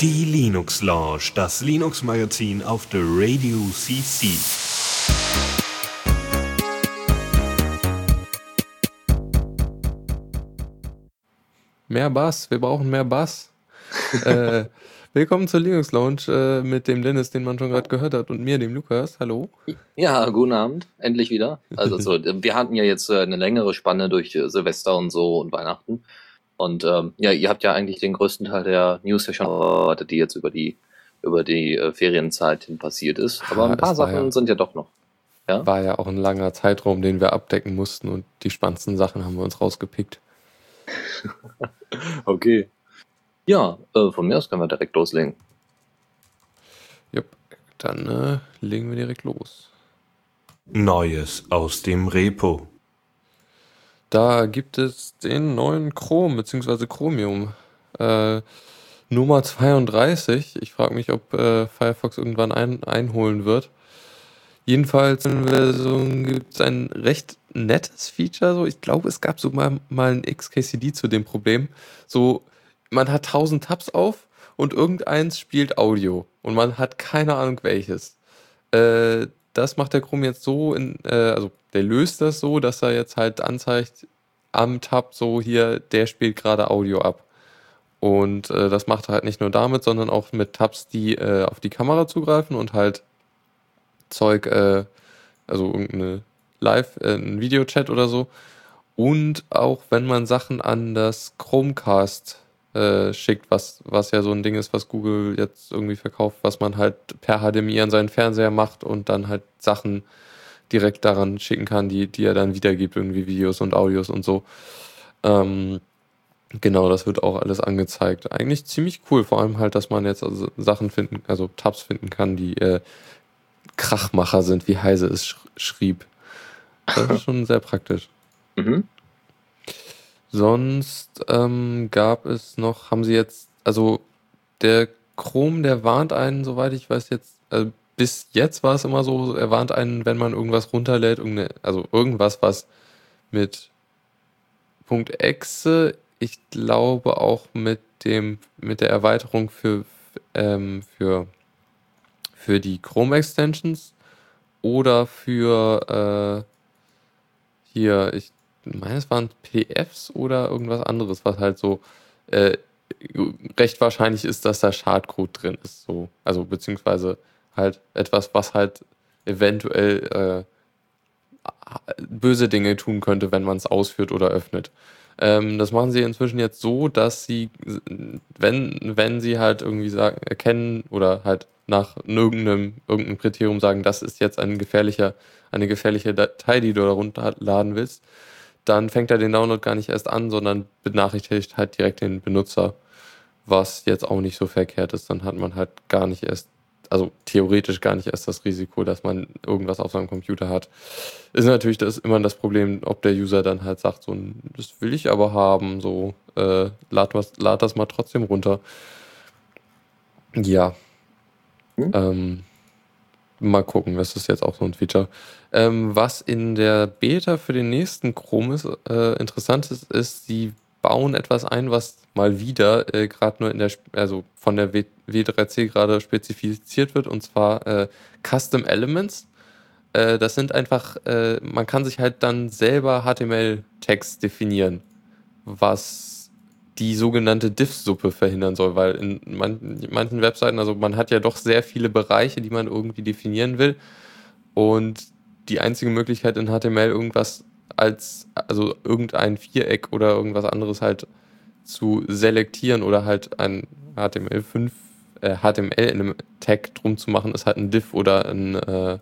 Die Linux Lounge, das Linux Magazin auf der Radio CC. Mehr Bass, wir brauchen mehr Bass. äh, willkommen zur Linux Lounge äh, mit dem Dennis, den man schon gerade gehört hat, und mir, dem Lukas. Hallo. Ja, guten Abend, endlich wieder. Also so, wir hatten ja jetzt äh, eine längere Spanne durch äh, Silvester und so und Weihnachten. Und ähm, ja, ihr habt ja eigentlich den größten Teil der News ja schon erwartet, die jetzt über die über die äh, Ferienzeit hin passiert ist. Aber Ja, ein paar Sachen ja- sind ja doch noch. Ja? War ja auch ein langer Zeitraum, den wir abdecken mussten und die spannendsten Sachen haben wir uns rausgepickt. Okay. Ja, äh, von mir aus können wir direkt loslegen. Jupp, dann äh, legen wir direkt los. Neues aus dem Repo. Da gibt es den neuen Chrome bzw. Chromium äh, Nummer 32. Ich frage mich, ob äh, Firefox irgendwann ein, einholen wird. Jedenfalls in Version gibt es ein recht nettes Feature. So, ich glaube, es gab so mal, mal ein XKCD zu dem Problem. So, man hat 1000 Tabs auf und irgendeins spielt Audio und man hat keine Ahnung welches. Äh, das macht der Chrome jetzt so, in, äh, also der löst das so, dass er jetzt halt anzeigt am Tab so hier, der spielt gerade Audio ab. Und äh, das macht er halt nicht nur damit, sondern auch mit Tabs, die äh, auf die Kamera zugreifen und halt Zeug, äh, also irgendeine Live, äh, ein Videochat oder so. Und auch wenn man Sachen an das Chromecast äh, schickt, was, was ja so ein Ding ist, was Google jetzt irgendwie verkauft, was man halt per HDMI an seinen Fernseher macht und dann halt Sachen direkt daran schicken kann, die, die er dann wiedergibt, irgendwie Videos und Audios und so. Ähm, genau, das wird auch alles angezeigt. Eigentlich ziemlich cool, vor allem halt, dass man jetzt also Sachen finden, also Tabs finden kann, die äh, Krachmacher sind, wie Heise es sch schrieb. Das ist schon sehr praktisch. Mhm. Sonst ähm, gab es noch, haben sie jetzt, also der Chrome, der warnt einen, soweit ich weiß jetzt, äh, bis jetzt war es immer so, er warnt einen, wenn man irgendwas runterlädt, also irgendwas, was mit .exe, ich glaube auch mit dem, mit der Erweiterung für, ähm, für, für die Chrome Extensions oder für äh, hier, ich meine, es waren PDFs oder irgendwas anderes, was halt so äh, recht wahrscheinlich ist, dass da Schadcode drin ist. So. Also beziehungsweise halt etwas, was halt eventuell äh, böse Dinge tun könnte, wenn man es ausführt oder öffnet. Ähm, das machen sie inzwischen jetzt so, dass sie, wenn, wenn sie halt irgendwie sagen, erkennen oder halt nach irgendeinem, irgendeinem Kriterium sagen, das ist jetzt ein gefährlicher, eine gefährliche Datei, die du da runterladen willst, dann fängt er den Download gar nicht erst an, sondern benachrichtigt halt direkt den Benutzer, was jetzt auch nicht so verkehrt ist. Dann hat man halt gar nicht erst, also theoretisch gar nicht erst das Risiko, dass man irgendwas auf seinem Computer hat. Ist natürlich das immer das Problem, ob der User dann halt sagt, so, das will ich aber haben, so, äh, lad, was, lad das mal trotzdem runter. Ja. Hm. Ähm, mal gucken, das ist jetzt auch so ein Feature. Ähm, was in der Beta für den nächsten Chrome ist, äh, interessant ist, ist, sie bauen etwas ein, was mal wieder äh, gerade nur in der, also von der w W3C gerade spezifiziert wird, und zwar äh, Custom Elements. Äh, das sind einfach, äh, man kann sich halt dann selber HTML-Text definieren, was die sogenannte Diff-Suppe verhindern soll, weil in man, manchen Webseiten, also man hat ja doch sehr viele Bereiche, die man irgendwie definieren will. Und die einzige Möglichkeit in HTML irgendwas als, also irgendein Viereck oder irgendwas anderes halt zu selektieren oder halt ein HTML5, äh, HTML in einem Tag drum zu machen, ist halt ein Diff oder ein äh,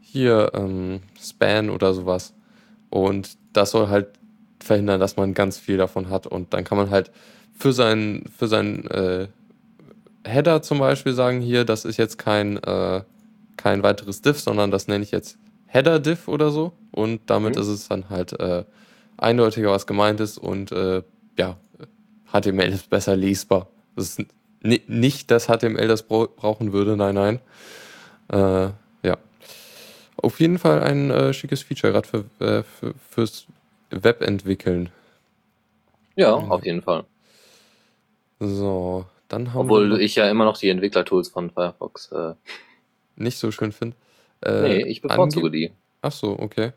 hier ähm, Span oder sowas. Und das soll halt verhindern, dass man ganz viel davon hat. Und dann kann man halt für seinen, für seinen äh, Header zum Beispiel sagen, hier, das ist jetzt kein, äh, kein weiteres Diff, sondern das nenne ich jetzt Header-Diff oder so. Und damit Mhm. ist es dann halt äh, eindeutiger, was gemeint ist. Und äh, ja, HTML ist besser lesbar. Das ist ni nicht, dass HTML das brau brauchen würde, nein, nein. Äh, ja. Auf jeden Fall ein äh, schickes Feature, gerade für, für, fürs Web entwickeln. Ja, auf jeden Fall. So, dann haben Obwohl wir ich ja immer noch die Entwicklertools von Firefox. Äh, nicht so schön finde. Äh, nee, ich bevorzuge die. Ach so, okay.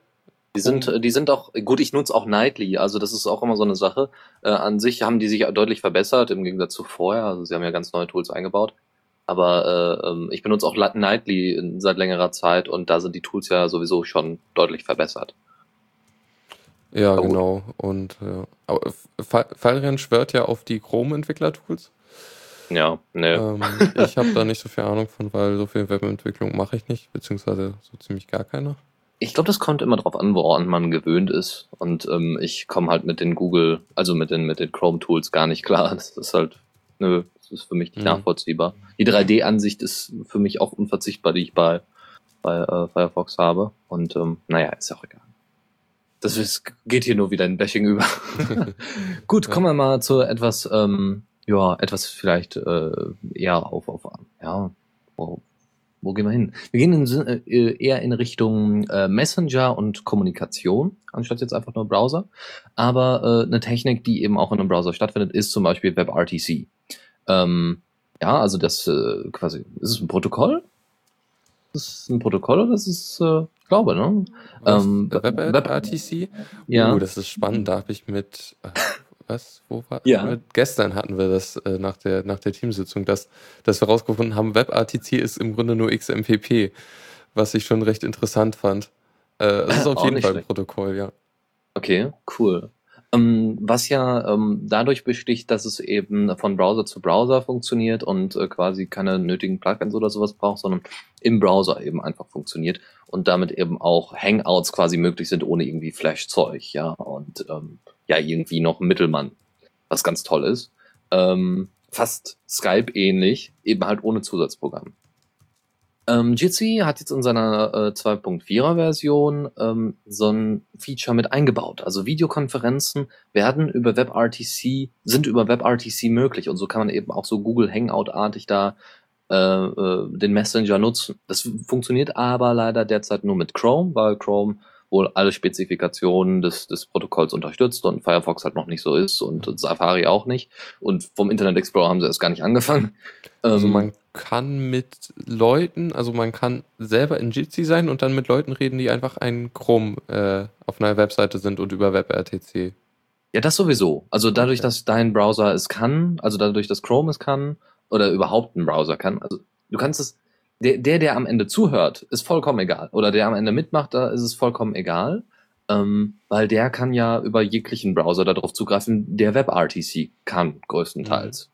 Die sind, Oh. die sind auch, gut, ich nutze auch Nightly, also das ist auch immer so eine Sache. Äh, an sich haben die sich deutlich verbessert im Gegensatz zu vorher. Also sie haben ja ganz neue Tools eingebaut. Aber äh, ähm, ich benutze auch Nightly seit längerer Zeit und da sind die Tools ja sowieso schon deutlich verbessert. Ja, Aber genau. Und ja. Aber Fa- Valrian schwört ja auf die Chrome-Entwickler-Tools. Ja, ne. Ähm, ich habe da nicht so viel Ahnung von, weil so viel Webentwicklung mache ich nicht, beziehungsweise so ziemlich gar keine. Ich glaube, das kommt immer drauf an, woran man gewöhnt ist. Und ähm, ich komme halt mit den Google, also mit den, mit den Chrome-Tools gar nicht klar. Das ist halt, nö, das ist für mich nicht Mhm. nachvollziehbar. Die 3D-Ansicht ist für mich auch unverzichtbar, die ich bei, bei äh, Firefox habe. Und ähm, naja, ist ja auch egal. Das ist, geht hier nur wieder in Bashing über. Gut, kommen wir mal zu etwas, ähm, ja, etwas vielleicht äh, eher auf, auf ja, wo, wo gehen wir hin? Wir gehen in, äh, eher in Richtung äh, Messenger und Kommunikation, anstatt jetzt einfach nur Browser. Aber äh, eine Technik, die eben auch in einem Browser stattfindet, ist zum Beispiel WebRTC. Ähm, ja, also das äh, quasi, ist es ein Protokoll? Ist es ein Protokoll oder ist es, äh, ich glaube, ne? Ähm, Web, Web-? Ja. Oh, das ist spannend. Da habe ich mit, äh, was, wo war Ja. mit, Gestern hatten wir das äh, nach, der, nach der Teamsitzung, dass, dass wir rausgefunden haben, WebRTC ist im Grunde nur XMPP, was ich schon recht interessant fand. Äh, es ist auf jeden Fall ein. Protokoll, ja. Okay, cool. Ähm, was ja ähm, dadurch besticht, dass es eben von Browser zu Browser funktioniert und äh, quasi keine nötigen Plugins oder sowas braucht, sondern im Browser eben einfach funktioniert und damit eben auch Hangouts quasi möglich sind ohne irgendwie Flash-Zeug, ja, und ähm, ja, irgendwie noch Mittelmann, was ganz toll ist. Ähm, fast Skype-ähnlich, eben halt ohne Zusatzprogramm. Ähm, Jitsi hat jetzt in seiner äh, 2.4er Version ähm, so ein Feature mit eingebaut. Also Videokonferenzen werden über WebRTC, sind über WebRTC möglich und so kann man eben auch so Google Hangout-artig da äh, äh, den Messenger nutzen. Das funktioniert aber leider derzeit nur mit Chrome, weil Chrome wohl alle Spezifikationen des, des Protokolls unterstützt und Firefox halt noch nicht so ist und Safari auch nicht. Und vom Internet Explorer haben sie erst gar nicht angefangen. Also Ähm, man kann mit Leuten, also man kann selber in Jitsi sein und dann mit Leuten reden, die einfach ein Chrome äh, auf einer Webseite sind und über WebRTC. Ja, das sowieso. Also dadurch, Okay. dass dein Browser es kann, also dadurch, dass Chrome es kann oder überhaupt ein Browser kann, also du kannst es, der, der, der am Ende zuhört, ist vollkommen egal. Oder der am Ende mitmacht, da ist es vollkommen egal. Ähm, weil der kann ja über jeglichen Browser darauf zugreifen, der WebRTC kann, größtenteils.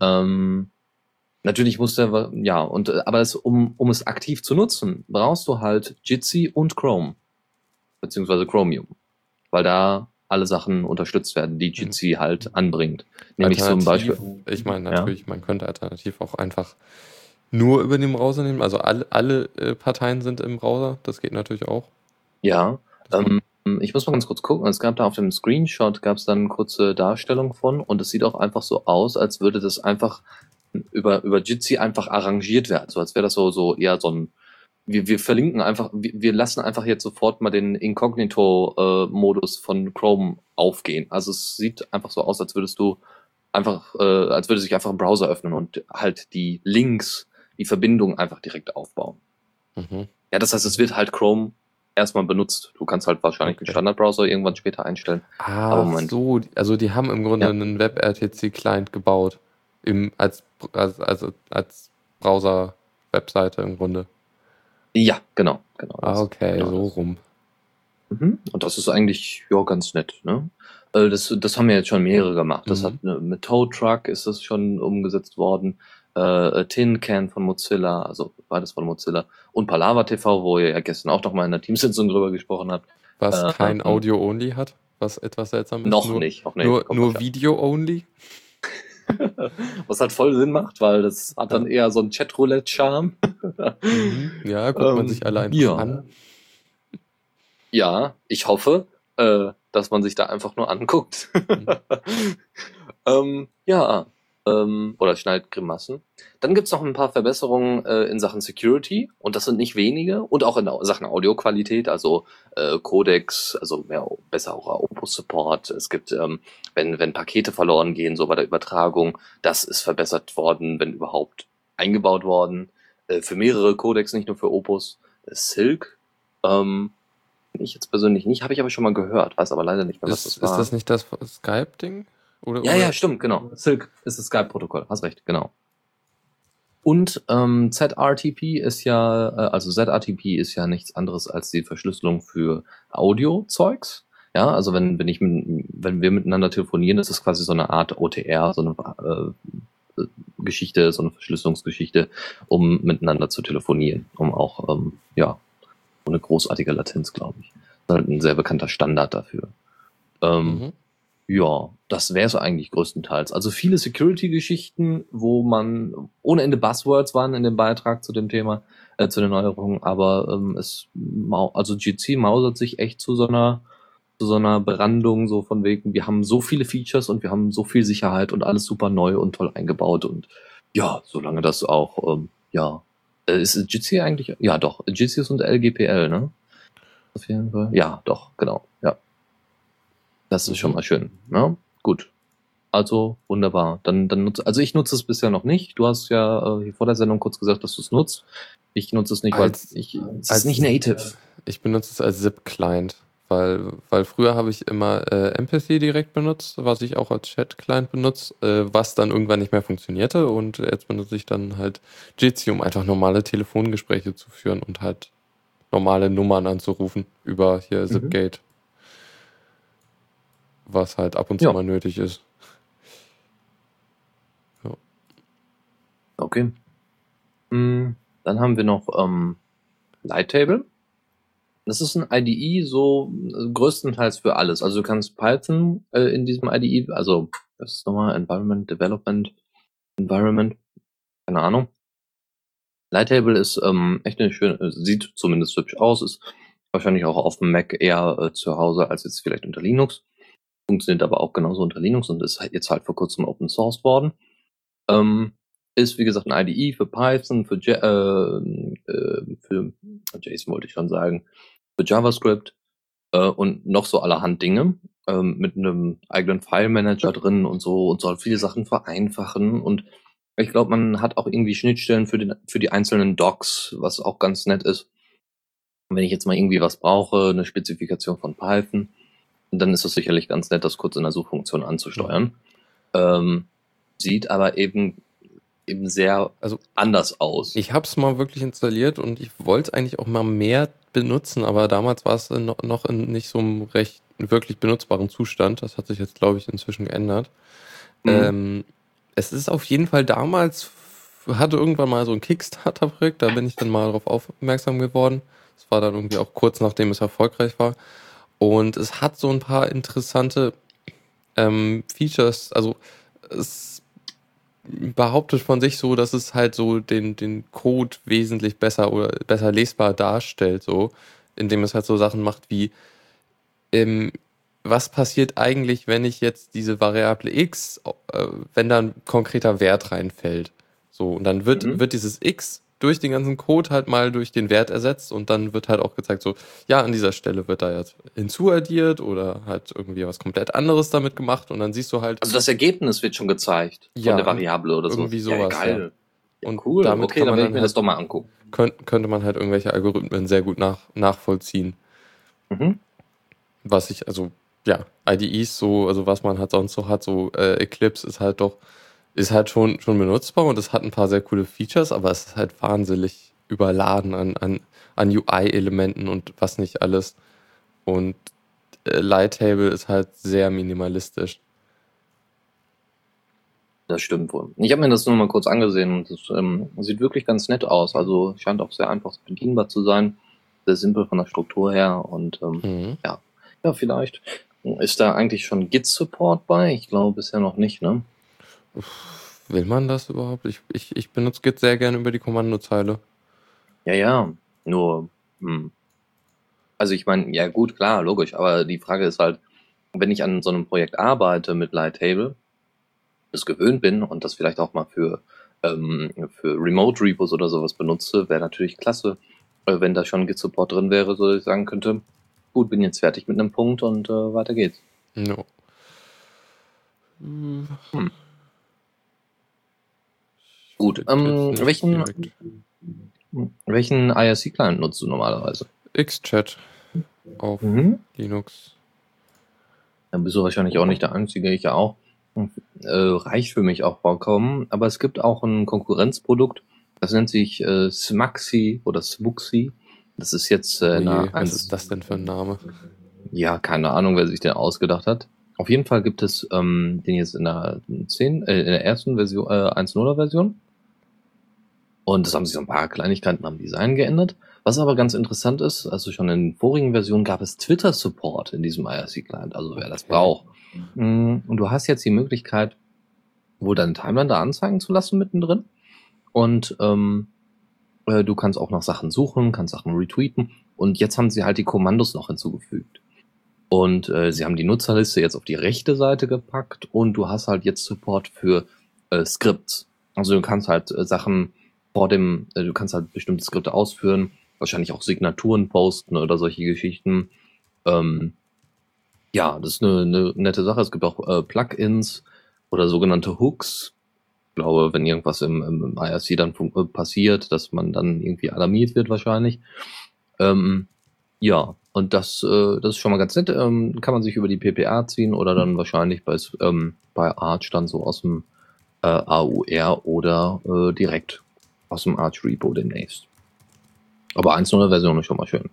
Ähm, natürlich muss der, ja, und aber es, um, um es aktiv zu nutzen, brauchst du halt Jitsi und Chrome. Beziehungsweise Chromium. Weil da alle Sachen unterstützt werden, die Jitsi halt anbringt. Nämlich zum Beispiel. Ich meine, Ja. natürlich, man könnte alternativ auch einfach nur über den Browser nehmen. Also alle, alle äh, Parteien sind im Browser. Das geht natürlich auch. Ja, ähm, ich muss mal ganz kurz gucken. Es gab da auf dem Screenshot gab es dann eine kurze Darstellung von und es sieht auch einfach so aus, als würde das einfach über über Jitsi einfach arrangiert werden, so als wäre das so so eher so ein wir, wir verlinken einfach, wir, wir lassen einfach jetzt sofort mal den Inkognito-Modus von Chrome aufgehen. Also es sieht einfach so aus, als würdest du einfach, äh, als würde sich einfach ein Browser öffnen und halt die Links, die Verbindung einfach direkt aufbauen. Mhm. Ja, das heißt, es wird halt Chrome erstmal benutzt. Du kannst halt wahrscheinlich den Okay. Standardbrowser irgendwann später einstellen. Ah, so. Also die haben im Grunde Ja. einen WebRTC-Client gebaut. Im, als, als, also als Browser-Webseite im Grunde. Ja, genau, genau. Ah, okay, genau so das. rum. Mhm. Und das ist eigentlich ja ganz nett. Ne? Äh, Das, das haben ja jetzt schon mehrere gemacht. Das Mhm. hat äh, mit Tow Truck ist das schon umgesetzt worden. Äh, Tin Can von Mozilla, also beides von Mozilla. Und Palava TV, wo ihr ja gestern auch noch mal in der Teamsitzung drüber gesprochen habt. Was Äh, kein ähm, Audio-Only hat, was etwas seltsam ist. noch nur, nicht. Noch nicht. Nur, nur. Video-Only. Was halt voll Sinn macht, weil das hat dann eher so einen Chatroulette-Charme. Mhm. Ja, guckt man Ähm, sich alle einfach ja. an. Ja, ich hoffe, äh, dass man sich da einfach nur anguckt. ähm, ja, ähm, oder schneidet Grimassen. Dann gibt's noch ein paar Verbesserungen äh, in Sachen Security und das sind nicht wenige und auch in Sachen Audioqualität, also äh, Codex, also mehr, besser auch Opus Support. Es gibt, ähm, wenn, wenn Pakete verloren gehen, so bei der Übertragung, das ist verbessert worden, wenn überhaupt eingebaut worden. Äh, für mehrere Codecs, nicht nur für Opus. Silk, ähm, ich jetzt persönlich nicht, habe ich aber schon mal gehört, weiß aber leider nicht mehr, was Ist, das war. ist das nicht das Skype-Ding? Oder, Ja, oder? ja, stimmt, genau. Silk ist das Skype-Protokoll, hast recht, genau. Und ähm, ZRTP ist ja, äh, also ZRTP ist ja nichts anderes als die Verschlüsselung für Audio-Zeugs. Ja, also wenn, wenn ich, wenn wir miteinander telefonieren, ist es quasi so eine Art OTR, so eine äh, Geschichte, so eine Verschlüsselungsgeschichte, um miteinander zu telefonieren, um auch, ähm, ja, ohne großartige Latenz, glaube ich. Das ist halt ein sehr bekannter Standard dafür. Ähm, Mhm. Ja, das wäre es eigentlich größtenteils. Also viele Security-Geschichten, wo man ohne Ende Buzzwords waren in dem Beitrag zu dem Thema, äh, zu den Neuerungen, aber ähm, es also GC mausert sich echt zu so einer zu so einer Brandung, so von wegen, wir haben so viele Features und wir haben so viel Sicherheit und alles super neu und toll eingebaut und ja, solange das auch, ähm, ja, äh, ist GC eigentlich, ja doch, GC ist und LGPL, ne? Auf jeden Fall. Ja, doch, genau, ja. Das ist schon mal schön. Ne? Gut. Also wunderbar. Dann, dann nutze, also ich nutze es bisher noch nicht. Du hast ja äh, hier vor der Sendung kurz gesagt, dass du es nutzt. Ich nutze es nicht, Als- weil ich es als- ist nicht native. Ich benutze es als ZIP-Client, weil, weil früher habe ich immer äh, Empathy direkt benutzt, was ich auch als Chat-Client benutze, äh, was dann irgendwann nicht mehr funktionierte und jetzt benutze ich dann halt Jitsi, um einfach normale Telefongespräche zu führen und halt normale Nummern anzurufen über hier Mhm. Was halt ab und zu Ja. mal nötig ist. Okay. Hm, dann haben wir noch ähm, Lighttable. Das ist ein IDE so äh, größtenteils für alles. Also du kannst Python äh, in diesem IDE, also das ist nochmal Environment Development Environment, keine Ahnung. Lighttable ist ähm, echt eine schöne, äh, sieht zumindest hübsch aus, ist wahrscheinlich auch auf dem Mac eher äh, zu Hause als jetzt vielleicht unter Linux. Funktioniert aber auch genauso unter Linux und ist halt jetzt halt vor kurzem Open Source worden. Ähm, ist wie gesagt ein IDE für Python, für, Ja- äh, äh, für JSON wollte ich schon sagen, für JavaScript äh, und noch so allerhand Dinge ähm, mit einem eigenen File-Manager drin und so und soll viele Sachen vereinfachen und ich glaube, man hat auch irgendwie Schnittstellen für, den, für die einzelnen Docs, was auch ganz nett ist. Und wenn ich jetzt mal irgendwie was brauche, eine Spezifikation von Python, dann ist es sicherlich ganz nett, das kurz in der Suchfunktion anzusteuern. Ähm, sieht aber eben eben sehr Also anders aus. Ich habe es mal wirklich installiert und ich wollte es eigentlich auch mal mehr benutzen, aber damals war es noch, noch in nicht so einem recht wirklich benutzbaren Zustand. Das hat sich jetzt, glaube ich, inzwischen geändert. Mhm. Ähm, es ist auf jeden Fall damals, hatte irgendwann mal so ein Kickstarter-Projekt, da bin ich dann mal darauf aufmerksam geworden. Das war dann irgendwie auch kurz nachdem es erfolgreich war. Und es hat so ein paar interessante ähm, Features, also es behauptet von sich so, dass es halt so den, den Code wesentlich besser oder besser lesbar darstellt, so, indem es halt so Sachen macht wie, ähm, was passiert eigentlich, wenn ich jetzt diese Variable x, äh, wenn da ein konkreter Wert reinfällt. So, und dann wird, Mhm. wird dieses x durch den ganzen Code halt mal durch den Wert ersetzt und dann wird halt auch gezeigt, so, ja, an dieser Stelle wird da jetzt hinzuaddiert oder halt irgendwie was komplett anderes damit gemacht und dann siehst du halt, also das Ergebnis wird schon gezeigt Ja, von der Variable oder so. irgendwie sowas, Ja, geil. Ja, Und cool. damit okay, kann dann werde ich mir halt- das doch mal angucken. könnt, könnte man halt irgendwelche Algorithmen sehr gut nach, nachvollziehen. Mhm. was ich, also ja, IDEs so, also was man halt sonst so hat, so äh, Eclipse ist halt doch, ist halt schon, schon benutzbar und es hat ein paar sehr coole Features, aber es ist halt wahnsinnig überladen an, an, an UI-Elementen und was nicht alles. Und äh, Lighttable ist halt sehr minimalistisch. Das stimmt wohl. Ich habe mir das nur mal kurz angesehen und es ähm, sieht wirklich ganz nett aus. Also scheint auch sehr einfach bedienbar zu sein. Sehr simpel von der Struktur her und ähm, Mhm. ja, vielleicht. Ist da eigentlich schon Git-Support bei? Ich glaube bisher noch nicht, ne? Will man das überhaupt? Ich, ich, ich benutze Git sehr gerne über die Kommandozeile. Ja, ja. Nur, hm. Also ich meine, ja gut, klar, logisch, aber die Frage ist halt, wenn ich an so einem Projekt arbeite mit Lighttable, es gewöhnt bin und das vielleicht auch mal für, ähm, für Remote Repos oder sowas benutze, wäre natürlich klasse, äh, wenn da schon Git Support drin wäre, so dass ich sagen könnte, gut, bin jetzt fertig mit einem Punkt und äh, weiter geht's. No. Hm. Gut, ähm, welchen, welchen IRC-Client nutzt du normalerweise? Xchat auf Mhm. Linux. Dann bist du wahrscheinlich auch nicht der Einzige, ich ja auch. Äh, reicht für mich auch vollkommen. Aber es gibt auch ein Konkurrenzprodukt, das nennt sich äh, Smuxy oder Smuxy. Das ist jetzt äh, Oje, eine, was ist das denn für ein Name? Ja, keine Ahnung, wer sich den ausgedacht hat. Auf jeden Fall gibt es ähm, den jetzt in der 10, äh, in der ersten Version, äh, 1.0er Version. Und es haben sich so ein paar Kleinigkeiten am Design geändert. Was aber ganz interessant ist, also schon in den vorigen Versionen gab es Twitter-Support in diesem IRC-Client, also wer das braucht. Mm, Und du hast jetzt die Möglichkeit, wohl deine Timeline da anzeigen zu lassen mittendrin. Und ähm, äh, du kannst auch nach Sachen suchen, kannst Sachen retweeten. Und jetzt haben sie halt die Kommandos noch hinzugefügt. Und äh, sie haben die Nutzerliste jetzt auf die rechte Seite gepackt und du hast halt jetzt Support für äh, Skripts. Also du kannst halt äh, Sachen vor dem, äh, du kannst halt bestimmte Skripte ausführen, wahrscheinlich auch Signaturen posten oder solche Geschichten. Ähm, ja, das ist eine, eine nette Sache. Es gibt auch äh, Plugins oder sogenannte Hooks. Ich glaube, wenn irgendwas im, im, IRC dann äh, passiert, dass man dann irgendwie alarmiert wird wahrscheinlich. Ähm, ja, und das, äh, das ist schon mal ganz nett. Ähm, kann man sich über die PPA ziehen oder dann wahrscheinlich bei, ähm, bei Arch dann so aus dem äh, AUR oder äh, direkt aus dem Arch Repo demnächst. Aber 1.0 Version ist schon mal schön.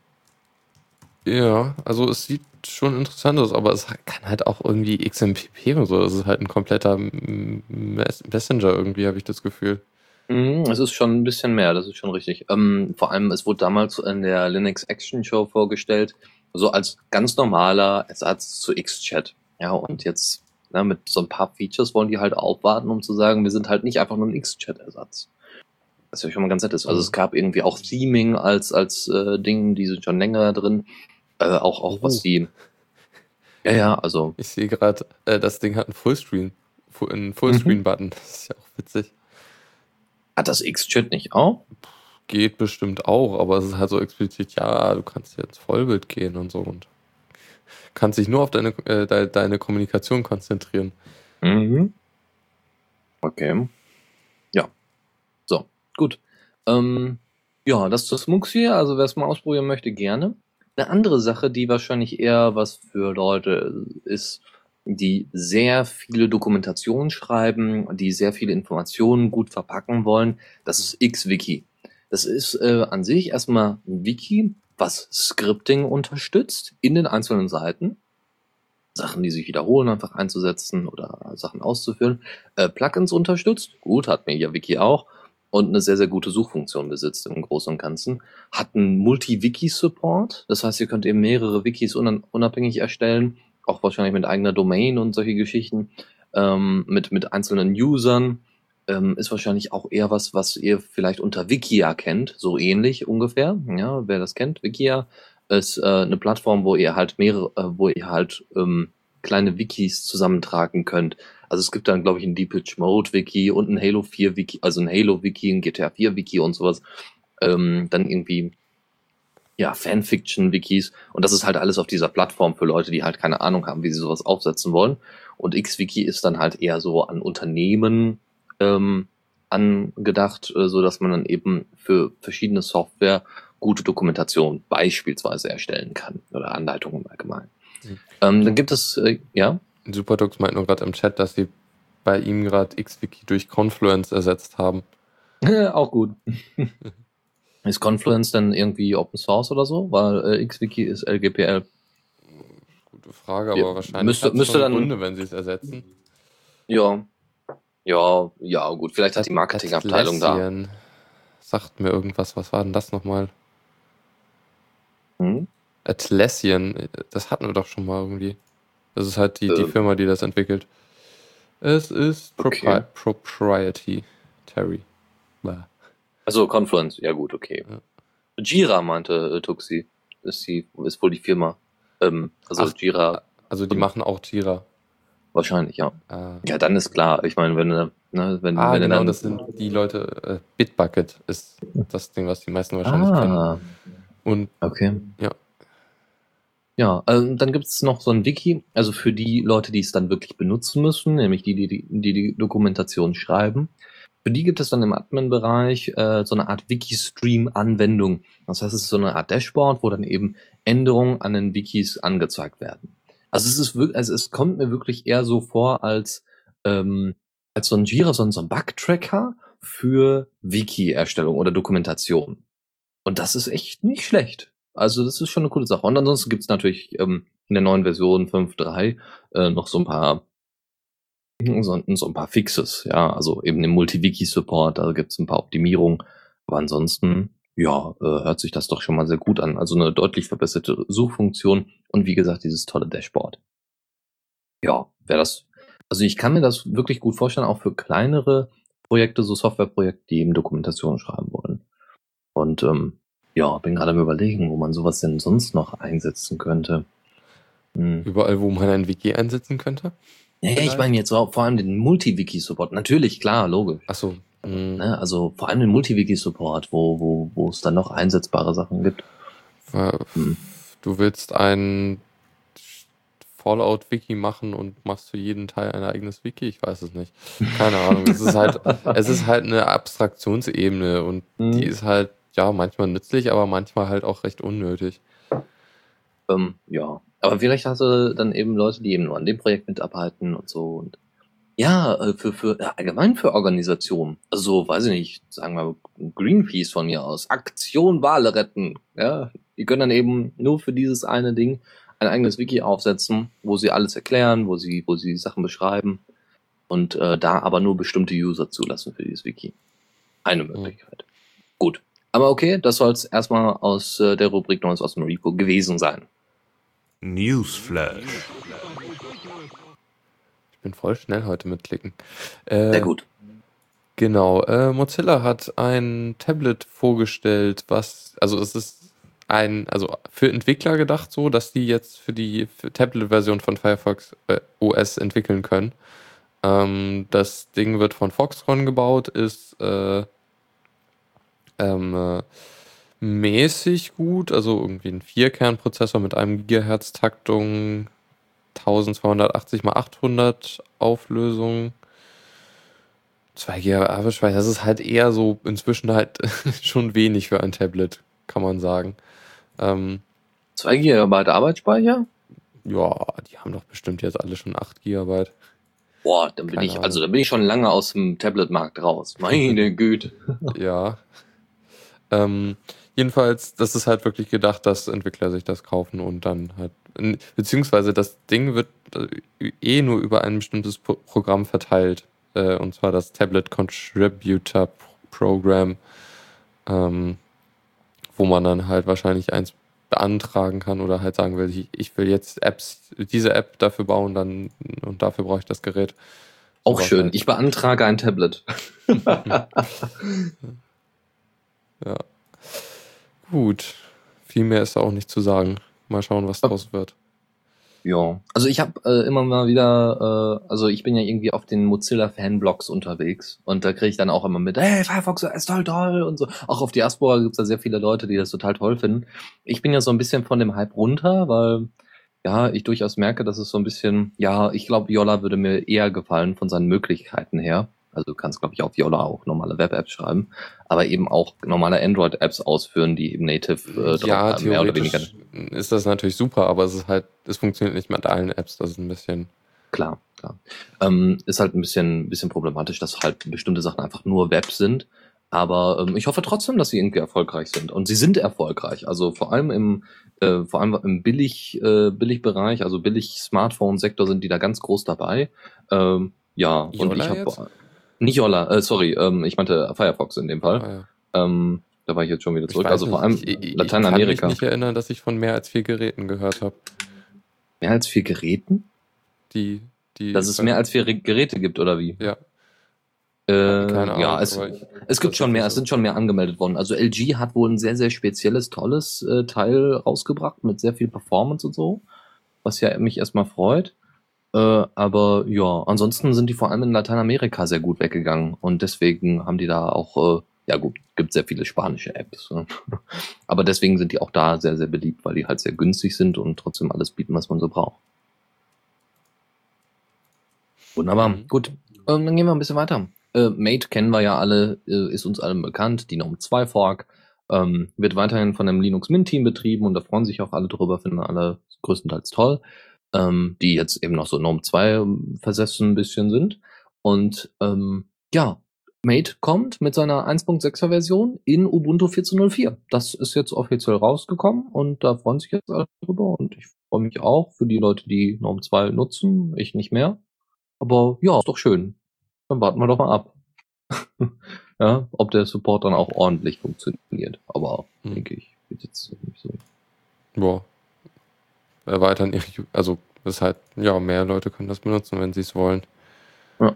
Ja, also es sieht schon interessant aus, aber es kann halt auch irgendwie XMPP und so. Das ist halt ein kompletter Messenger irgendwie, habe ich das Gefühl. Mhm, Es ist schon ein bisschen mehr, das ist schon richtig. Ähm, vor allem, es wurde damals in der Linux Action Show vorgestellt, so als ganz normaler Ersatz zu Xchat. Ja, und jetzt ne, mit so ein paar Features wollen die halt aufwarten, um zu sagen, wir sind halt nicht einfach nur ein Xchat-Ersatz. Was ja schon mal ganz nett ist. Also es gab irgendwie auch Theming als, als äh, Ding, die sind schon länger drin. Äh, auch, auch was Oh. die. Ja, ja, also Ich sehe gerade, äh, das Ding hat einen Fullscreen, Fu- einen Fullscreen-Button. Das ist ja auch witzig. hat das Xchat nicht auch? Geht bestimmt auch, aber es ist halt so explizit, ja, du kannst jetzt Vollbild gehen und so und kannst dich nur auf deine, äh, de, deine Kommunikation konzentrieren. Mhm. Okay. Ja. Gut. Ähm, ja, das zu Smuxi, also wer es mal ausprobieren möchte, gerne. Eine andere Sache, die wahrscheinlich eher was für Leute ist, die sehr viele Dokumentationen schreiben, die sehr viele Informationen gut verpacken wollen, das ist XWiki. Das ist äh, an sich erstmal ein Wiki, was Scripting unterstützt in den einzelnen Seiten. Sachen, die sich wiederholen, einfach einzusetzen oder Sachen auszuführen. Äh, Plugins unterstützt, gut, hat MediaWiki auch. Und eine sehr, sehr gute Suchfunktion besitzt im Großen und Ganzen. Hat einen Multi-Wiki-Support. Das heißt, ihr könnt eben mehrere Wikis unabhängig erstellen. Auch wahrscheinlich mit eigener Domain und solche Geschichten. Ähm, mit, mit einzelnen Usern. Ähm, ist wahrscheinlich auch eher was, was ihr vielleicht unter Wikia kennt. So ähnlich ungefähr. Ja, wer das kennt. Wikia ist äh, eine Plattform, wo ihr halt mehrere, äh, wo ihr halt ähm, kleine Wikis zusammentragen könnt. Also es gibt dann, glaube ich, ein Deepage Mode Wiki und ein Halo 4 Wiki, also ein Halo Wiki, ein GTA 4 Wiki und sowas. Ähm, dann irgendwie ja, Fanfiction-Wikis. Und das ist halt alles auf dieser Plattform für Leute, die halt keine Ahnung haben, wie sie sowas aufsetzen wollen. Und XWiki ist dann halt eher so an Unternehmen ähm, angedacht, äh, so dass man dann eben für verschiedene Software gute Dokumentation beispielsweise erstellen kann oder Anleitungen. Mhm. Ähm, dann gibt es, äh, ja, Superdux meint nur gerade im Chat, dass sie bei ihm gerade XWiki durch Confluence ersetzt haben. auch gut. ist Confluence denn irgendwie Open Source oder so? Weil äh, XWiki ist LGPL. Gute Frage, Ja, aber wahrscheinlich müsste- müsste dann- Gründe, wenn sie es ersetzen. Ja. Ja, ja, gut. Vielleicht hat die Marketingabteilung da. Sagt mir irgendwas, was war denn das nochmal? Hm? Atlassian, das hatten wir doch schon mal irgendwie. Das ist halt die, die Ähm. Firma, die das entwickelt. Es ist Propri Okay. Propriety. Terry. Bäh. Also Confluence, ja gut, okay. Ja. Jira meinte äh, Tuxi. Ist die, ist wohl die Firma. Ähm, also Ach. Jira. Also die machen auch Jira. wahrscheinlich, ja. Ah, Ja, dann ist klar. Ich meine, wenn ne, wenn, ah wenn genau, dann. das sind die Leute. Äh, Bitbucket ist das Ding, was die meisten wahrscheinlich kennen. ah, Und okay. Ja. Ja, ähm, dann gibt's noch so ein Wiki, also für die Leute, die es dann wirklich benutzen müssen, nämlich die, die die, die, die Dokumentation schreiben. Für die gibt es dann im Admin-Bereich äh, so eine Art Wiki-Stream-Anwendung. Das heißt, es ist so eine Art Dashboard, wo dann eben Änderungen an den Wikis angezeigt werden. Also es ist wirklich, also es kommt mir wirklich eher so vor als ähm, als so ein Jira, so ein, so ein Bug-Tracker für Wiki-Erstellung oder Dokumentation. Und das ist echt nicht schlecht. Also das ist schon eine coole Sache. Und ansonsten gibt's natürlich ähm, in der neuen Version 5.3 äh, noch so ein paar so, so ein paar Fixes, ja, also eben den Multi-Wiki-Support, da gibt's ein paar Optimierungen. Aber ansonsten, ja, äh, hört sich das doch schon mal sehr gut an. Also eine deutlich verbesserte Suchfunktion und wie gesagt, dieses tolle Dashboard. Ja, wäre das. Also ich kann mir das wirklich gut vorstellen, auch für kleinere Projekte, so Softwareprojekte, die eben Dokumentation schreiben wollen. Und ähm, ja, bin gerade am überlegen, wo man sowas denn sonst noch einsetzen könnte. Hm. überall, wo man ein Wiki einsetzen könnte. Ja, ja, ich meine jetzt vor allem den Multi-Wiki-Support. Natürlich, klar, logisch. Achso. Hm, Ne? Also vor allem den Multi-Wiki-Support, wo, wo, wo es dann noch einsetzbare Sachen gibt. Hm. Du willst ein Fallout-Wiki machen und machst für jeden Teil ein eigenes Wiki? Ich weiß es nicht. Keine Ahnung. Es ist halt, es ist halt eine Abstraktionsebene und die ist halt, ja, manchmal nützlich, aber manchmal halt auch recht unnötig. Ähm, ja. Aber vielleicht hast du dann eben Leute, die eben nur an dem Projekt mitarbeiten und so. Und ja, äh, für, für ja, allgemein für Organisationen. Also, weiß ich nicht, sagen wir Greenpeace von mir aus. Aktion Wale retten. Ja, die können dann eben nur für dieses eine Ding ein eigenes Wiki aufsetzen, wo sie alles erklären, wo sie, wo sie Sachen beschreiben und äh, da aber nur bestimmte User zulassen für dieses Wiki. Eine Möglichkeit. Gut. Aber okay, das soll es erstmal aus äh, der Rubrik Neues aus dem Repo gewesen sein. Newsflash. Ich bin voll schnell heute mit Klicken. Äh, Sehr gut. Genau, äh, Mozilla hat ein Tablet vorgestellt, was, also es ist ein, also für Entwickler gedacht so, dass die jetzt für die Tablet-Version von Firefox äh, OS entwickeln können. Ähm, das Ding wird von Foxconn gebaut, ist äh, ähm, äh, mäßig gut, also irgendwie ein Vierkernprozessor mit einem Gigahertz Taktung, 1280 x 800 Auflösung. 2 GB Arbeitsspeicher, das ist halt eher so inzwischen halt schon wenig für ein Tablet, kann man sagen. Ähm, 2 GB Arbeitsspeicher? ja, die haben doch bestimmt jetzt alle schon 8 GB. Boah, dann bin Keine ich, Ahnung. also da bin ich schon lange aus dem Tablet-Markt raus. Meine Güte. ja. Ähm, jedenfalls, das ist halt wirklich gedacht, dass Entwickler sich das kaufen und dann halt. Beziehungsweise das Ding wird äh, eh nur über ein bestimmtes Pro Programm verteilt. Äh, und zwar das Tablet Contributor Pro- Program, ähm, wo man dann halt wahrscheinlich eins beantragen kann oder halt sagen will, ich, ich will jetzt Apps, diese App dafür bauen, dann und dafür brauche ich das Gerät. Auch schön. halt. Ich beantrage ein Tablet. Ja. Gut. Viel mehr ist da auch nicht zu sagen. Mal schauen, was draus wird. Ja, also ich habe äh, immer mal wieder, äh, also ich bin ja irgendwie auf den Mozilla-Fanblogs unterwegs und da kriege ich dann auch immer mit, hey, Firefox ist toll, toll und so. Auch auf Diaspora gibt's da sehr viele Leute, die das total toll finden. Ich bin ja so ein bisschen von dem Hype runter, weil ja, ich durchaus merke, dass es so ein bisschen, ja, ich glaube, Yola würde mir eher gefallen von seinen Möglichkeiten her. Also du kannst, glaube ich, auf Yola auch normale Web-Apps schreiben, aber eben auch normale Android-Apps ausführen, die eben native äh, ja, mehr oder weniger. ist das natürlich super, aber es ist halt, es funktioniert nicht mit allen Apps. Das ist ein bisschen. Klar, klar. Ähm, ist halt ein bisschen, bisschen problematisch, dass halt bestimmte Sachen einfach nur Web sind. Aber ähm, ich hoffe trotzdem, dass sie irgendwie erfolgreich sind. Und sie sind erfolgreich. Also vor allem im, äh, vor allem im Billig, äh, Billigbereich, also billig Smartphone-Sektor sind die da ganz groß dabei. Ähm, ja, und Yola ich habe? Nicht Yola, äh, sorry, ähm, ich meinte Firefox in dem Fall. Ah, ja. Ähm, da war ich jetzt schon wieder Ich zurück. Also vor allem ich, ich, ich Lateinamerika. kann mich nicht erinnern, dass ich von mehr als vier Geräten gehört habe. Mehr als vier Geräten? Die, die. Dass es mehr als vier Geräte gibt, oder wie? Ja, Äh, keine Ahnung. ja, es, ich- Es gibt schon mehr, so. es sind schon mehr angemeldet worden. Also LG hat wohl ein sehr, sehr spezielles, tolles äh, Teil rausgebracht mit sehr viel Performance und so, was ja mich erstmal freut. Äh, aber ja, ansonsten sind die vor allem in Lateinamerika sehr gut weggegangen und deswegen haben die da auch, äh, ja gut, gibt sehr viele spanische Apps. Ne? aber deswegen sind die auch da sehr, sehr beliebt, weil die halt sehr günstig sind und trotzdem alles bieten, was man so braucht. Wunderbar, mhm. gut. Ähm, dann gehen wir ein bisschen weiter. Äh, Mate kennen wir ja alle, äh, ist uns allen bekannt, die Gnome 2 Fork. Ähm, wird weiterhin von einem Linux Mint Team betrieben und da freuen sich auch alle drüber, finden alle größtenteils toll, ähm, die jetzt eben noch so Gnome 2 ähm, versessen ein bisschen sind. Und ähm, ja, Mate kommt mit seiner 1.6er Version in Ubuntu 14.04. Das ist jetzt offiziell rausgekommen und da freuen sich jetzt alle drüber und ich freue mich auch für die Leute, die Gnome 2 nutzen, ich nicht mehr. Aber ja, ist doch schön. Dann warten wir doch mal ab. ja, ob der Support dann auch ordentlich funktioniert. Aber hm. denke ich, wird jetzt nicht so. Boah. Erweitern ihre, also das ist halt, ja, mehr Leute können das benutzen, wenn sie es wollen. Ja.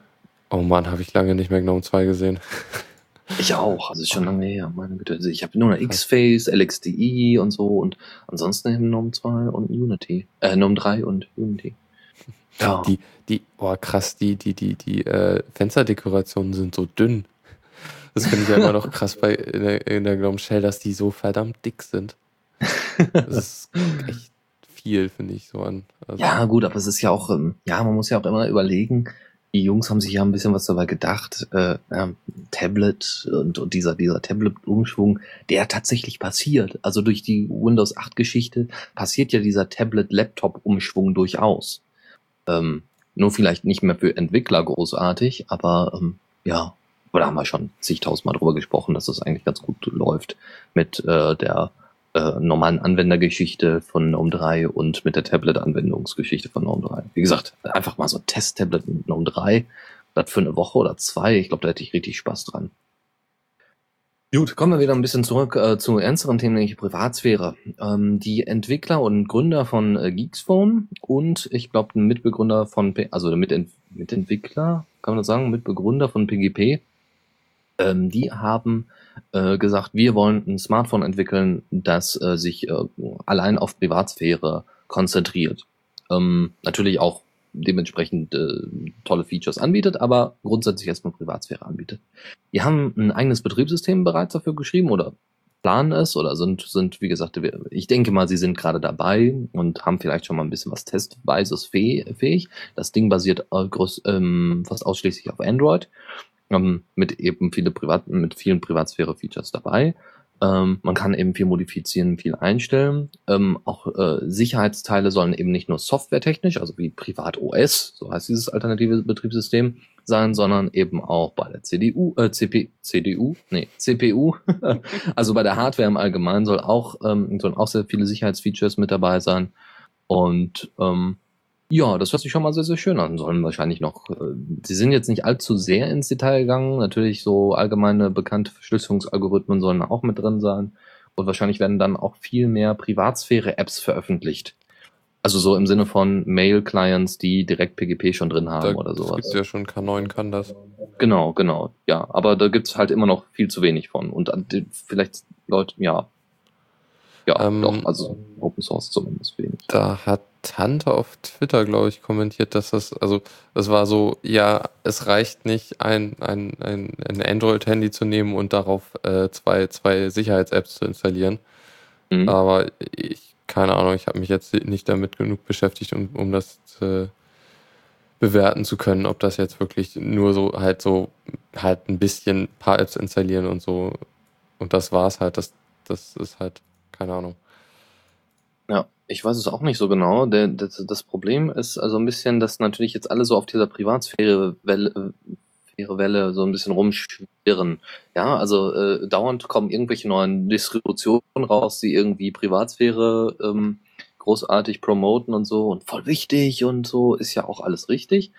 Oh Mann, habe ich lange nicht mehr GNOME 2 gesehen. Ich auch, also schon lange her, meine Güte. Also ich habe nur noch X-Face, LXDI und so und ansonsten eben GNOME 2 und Unity. Äh, GNOME 3 und Unity. Ja. Die, die, oh krass, die, die, die, die äh, Fensterdekorationen sind so dünn. Das finde ich ja immer noch krass bei in der, in der GNOME Shell, dass die so verdammt dick sind. Das ist echt viel, finde ich, so an. Also ja, gut, aber es ist ja auch, ähm, ja, man muss ja auch immer überlegen, die Jungs haben sich ja ein bisschen was dabei gedacht, äh, ja, Tablet und, und dieser, dieser Tablet-Umschwung, der tatsächlich passiert. Also durch die Windows 8-Geschichte passiert ja dieser Tablet-Laptop-Umschwung durchaus. Ähm, nur vielleicht nicht mehr für Entwickler großartig, aber ähm, ja, da haben wir schon zigtausendmal drüber gesprochen, dass das eigentlich ganz gut läuft mit äh, der äh, normalen Anwendergeschichte von GNOME 3 und mit der Tablet-Anwendungsgeschichte von GNOME 3. Wie gesagt, einfach mal so ein Test-Tablet mit GNOME 3, das für eine Woche oder zwei, ich glaube, da hätte ich richtig Spaß dran. Gut, kommen wir wieder ein bisschen zurück äh, zu ernsteren Themen, nämlich Privatsphäre. Ähm, die Entwickler und Gründer von äh, Geeksphone und ich glaube ein Mitbegründer von, P also Mitent Mitentwickler, kann man das sagen, Mitbegründer von PGP, ähm, die haben äh, gesagt, wir wollen ein Smartphone entwickeln, das äh, sich äh, allein auf Privatsphäre konzentriert. Ähm, natürlich auch dementsprechend äh, tolle Features anbietet, aber grundsätzlich erstmal Privatsphäre anbietet. Wir haben ein eigenes Betriebssystem bereits dafür geschrieben oder planen es oder sind, sind, wie gesagt, ich denke mal, sie sind gerade dabei und haben vielleicht schon mal ein bisschen was Testweises fähig. Das Ding basiert äh, groß, ähm, fast ausschließlich auf Android, ähm, mit eben viele Privat, mit vielen Privatsphäre-Features dabei. Ähm, man kann eben viel modifizieren, viel einstellen. Ähm, auch äh, Sicherheitsteile sollen eben nicht nur softwaretechnisch, also wie Privat OS, so heißt dieses alternative Betriebssystem, sein, sondern eben auch bei der CDU, äh, CP, CDU, nee, CPU, also bei der Hardware im Allgemeinen soll auch, ähm, sollen auch sehr viele Sicherheitsfeatures mit dabei sein. Und ähm, ja, das hört sich schon mal sehr, sehr schön an. Sollen wahrscheinlich noch, äh, sie sind jetzt nicht allzu sehr ins Detail gegangen. Natürlich so allgemeine bekannte Verschlüsselungsalgorithmen sollen auch mit drin sein. Und wahrscheinlich werden dann auch viel mehr Privatsphäre-Apps veröffentlicht. Also so im Sinne von Mail-Clients, die direkt PGP schon drin haben da, oder sowas. Das gibt's ja schon, K9 kann das. Genau, genau. Ja, aber da gibt's halt immer noch viel zu wenig von. Und vielleicht Leute, ja. Ja, ähm, doch, also Open Source zumindest wenig. Da hat Tante auf Twitter, glaube ich, kommentiert, dass das, also das war so, ja, es reicht nicht, ein, ein, ein, ein Android-Handy zu nehmen und darauf äh, zwei, zwei Sicherheits-Apps zu installieren. Mhm. Aber ich, keine Ahnung, ich habe mich jetzt nicht damit genug beschäftigt, um, um das zu bewerten zu können, ob das jetzt wirklich nur so halt so halt ein bisschen paar Apps installieren und so und das war's halt, das, das ist halt, keine Ahnung. Ich weiß es auch nicht so genau. Der, das, das Problem ist also ein bisschen, dass natürlich jetzt alle so auf dieser Privatsphäre-Welle Welle so ein bisschen rumschwirren. Ja, also äh, dauernd kommen irgendwelche neuen Distributionen raus, die irgendwie Privatsphäre ähm, großartig promoten und so und voll wichtig und so ist ja auch alles richtig.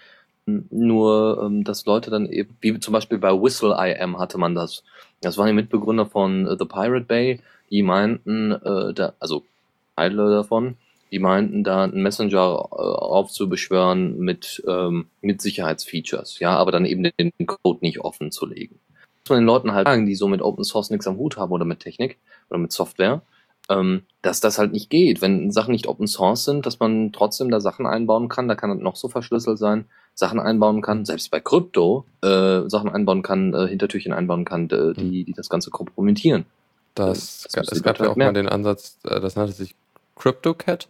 Nur, ähm, dass Leute dann eben, wie zum Beispiel bei Whistle IM hatte man das. Das waren die Mitbegründer von äh, The Pirate Bay, die meinten, äh, da, also Teile davon, die meinten, da einen Messenger äh, aufzubeschwören mit, ähm, mit Sicherheitsfeatures, ja, aber dann eben den Code nicht offen zu legen. Muss man den Leuten halt sagen, die so mit Open Source nichts am Hut haben oder mit Technik oder mit Software, ähm, dass das halt nicht geht. Wenn Sachen nicht Open Source sind, dass man trotzdem da Sachen einbauen kann, da kann das noch so verschlüsselt sein, Sachen einbauen kann, selbst bei Krypto äh, Sachen einbauen kann, äh, Hintertürchen einbauen kann, die, die das Ganze kompromittieren. Das, Das es gab ja auch mal den Ansatz, äh, das nannte sich CryptoCat.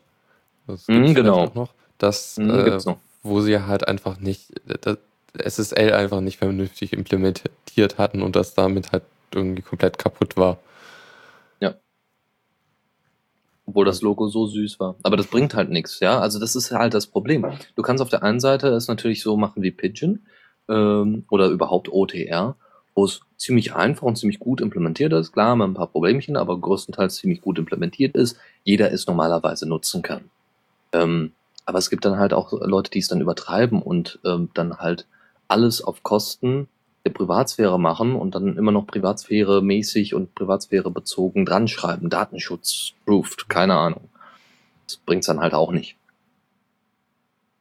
Das vielleicht genau. Auch noch, das, Mhm, äh, noch. wo sie halt einfach nicht, das SSL einfach nicht vernünftig implementiert hatten und das damit halt irgendwie komplett kaputt war. Obwohl das Logo so süß war. Aber das bringt halt nichts, ja. Also das ist halt das Problem. Du kannst auf der einen Seite es natürlich so machen wie Pigeon ähm, oder überhaupt OTR, wo es ziemlich einfach und ziemlich gut implementiert ist. Klar, mit ein paar Problemchen, aber größtenteils ziemlich gut implementiert ist. Jeder es normalerweise nutzen kann. Ähm, aber es gibt dann halt auch Leute, die es dann übertreiben und ähm, dann halt alles auf Kosten der Privatsphäre machen und dann immer noch Privatsphäre mäßig und Privatsphäre bezogen dran. Datenschutz proved, keine Ahnung. Das bringt's dann halt auch nicht.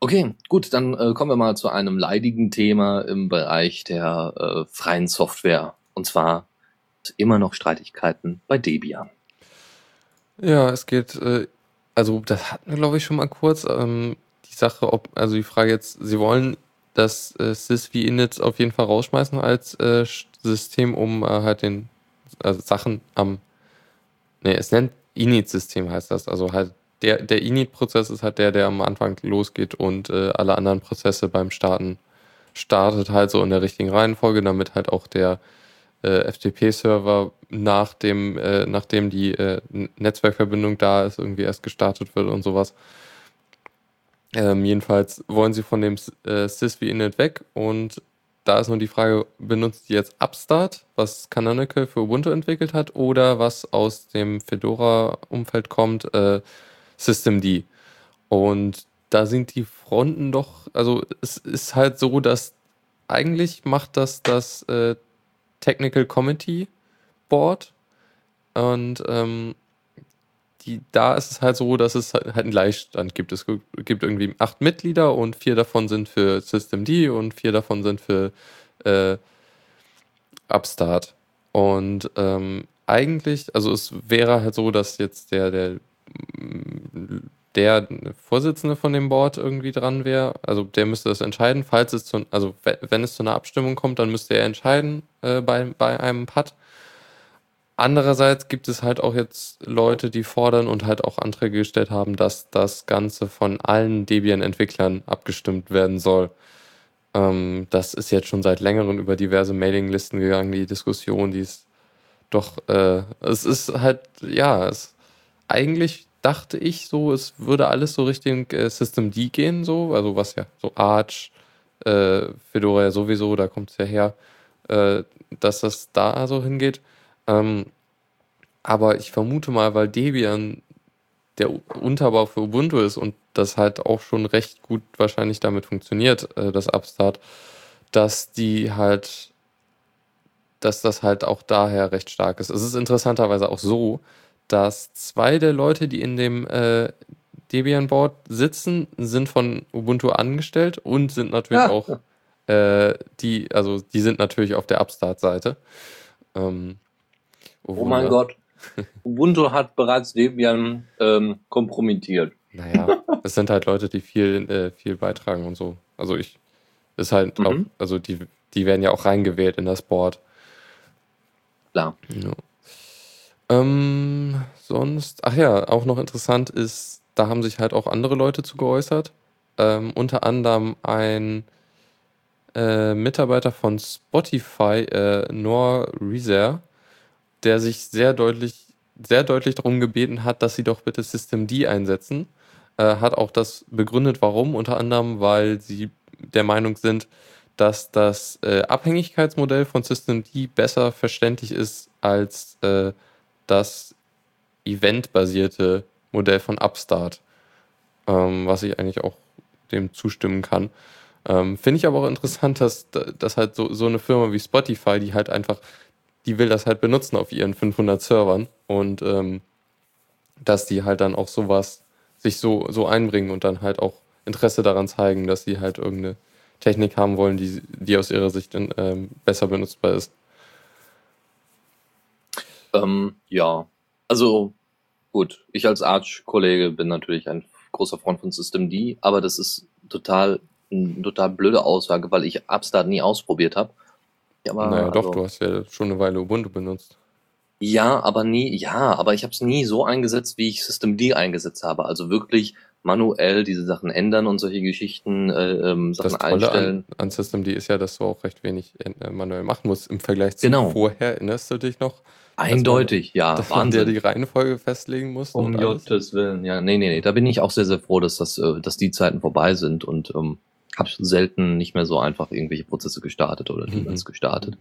Okay, gut, dann äh, kommen wir mal zu einem leidigen Thema im Bereich der äh, freien Software. Und zwar immer noch Streitigkeiten bei Debian. Ja, es geht, äh, also das hatten wir, glaube ich, schon mal kurz. Ähm, die Sache, ob, also die Frage jetzt, Sie wollen das äh, sysv-init auf jeden Fall rausschmeißen als äh, System, um äh, halt den also Sachen am, ne, es nennt init-System heißt das. Also halt der, der init-Prozess ist halt der, der am Anfang losgeht und äh, alle anderen Prozesse beim Starten startet halt so in der richtigen Reihenfolge, damit halt auch der äh, FTP-Server nach dem, äh, nachdem die äh, Netzwerkverbindung da ist, irgendwie erst gestartet wird und sowas. Ähm, jedenfalls wollen sie von dem äh, sysv-init weg und da ist nur die Frage, benutzt sie jetzt Upstart, was Canonical für Ubuntu entwickelt hat, oder was aus dem Fedora-Umfeld kommt, äh, Systemd. Und da sind die Fronten doch, also es ist halt so, dass eigentlich macht das das äh, Technical Committee Board und ähm, die, da ist es halt so, dass es halt einen Gleichstand gibt. Es gibt irgendwie acht Mitglieder und vier davon sind für Systemd und vier davon sind für äh, Upstart. Und ähm, eigentlich, also es wäre halt so, dass jetzt der, der, der Vorsitzende von dem Board irgendwie dran wäre. Also der müsste das entscheiden, falls es zu, also we- wenn es zu einer Abstimmung kommt, dann müsste er entscheiden äh, bei, bei einem Pad. Andererseits gibt es halt auch jetzt Leute, die fordern und halt auch Anträge gestellt haben, dass das Ganze von allen Debian-Entwicklern abgestimmt werden soll. Ähm, das ist jetzt schon seit längerem über diverse Mailinglisten gegangen, die Diskussion, die ist doch, äh, es ist halt, ja, es, eigentlich dachte ich so, es würde alles so Richtung äh, System D gehen, so, also was ja, so Arch, äh, Fedora ja sowieso, da kommt es ja her, äh, dass das da so hingeht. Ähm, aber ich vermute mal, weil Debian der Unterbau für Ubuntu ist und das halt auch schon recht gut wahrscheinlich damit funktioniert, äh, das Upstart, dass die halt, dass das halt auch daher recht stark ist. Es ist interessanterweise auch so, dass zwei der Leute, die in dem äh, Debian-Board sitzen, sind von Ubuntu angestellt und sind natürlich Ja. auch äh, die, also die sind natürlich auf der Upstart-Seite. Ähm, Oh mein Gott. Ubuntu hat bereits Debian ähm, kompromittiert. Naja, es sind halt Leute, die viel, äh, viel beitragen und so. Also ich, ist halt, Mhm. also die, die werden ja auch reingewählt in das Board. Klar. Ja. Ähm, sonst, ach ja, auch noch interessant ist, da haben sich halt auch andere Leute zu geäußert. Ähm, unter anderem ein äh, Mitarbeiter von Spotify, äh, Noah Reeser, der sich sehr deutlich, sehr deutlich darum gebeten hat, dass sie doch bitte Systemd einsetzen. Äh, hat auch das begründet, warum. Unter anderem, weil sie der Meinung sind, dass das äh, Abhängigkeitsmodell von Systemd besser verständlich ist als äh, das eventbasierte Modell von Upstart, ähm, was ich eigentlich auch dem zustimmen kann. Ähm, Finde ich aber auch interessant, dass, dass halt so, so eine Firma wie Spotify, die halt einfach, die will das halt benutzen auf ihren 500 Servern und ähm, dass die halt dann auch sowas sich so, so einbringen und dann halt auch Interesse daran zeigen, dass sie halt irgendeine Technik haben wollen, die, die aus ihrer Sicht ähm, besser benutzbar ist. Ähm, ja, also gut, ich als Arch-Kollege bin natürlich ein großer Freund von System D, aber das ist total, eine total blöde Aussage, weil ich Upstart nie ausprobiert habe. Ja, naja, doch, also, du hast ja schon eine Weile Ubuntu benutzt. Ja, aber nie, ja, aber ich habe es nie so eingesetzt, wie ich System D eingesetzt habe. Also wirklich manuell diese Sachen ändern und solche Geschichten, äh, ähm, Sachen das Tolle einstellen. An, an System D ist ja, dass du auch recht wenig äh, manuell machen musst im Vergleich zu genau. vorher. Erinnerst du dich noch? Eindeutig, man, ja. Dass Wahnsinn. man ja die Reihenfolge festlegen muss. Um Gottes Willen, ja. Nee, nee, nee. Da bin ich auch sehr, sehr froh, dass, das, äh, dass die Zeiten vorbei sind und ähm, habe selten nicht mehr so einfach irgendwelche Prozesse gestartet oder Demons mhm. gestartet.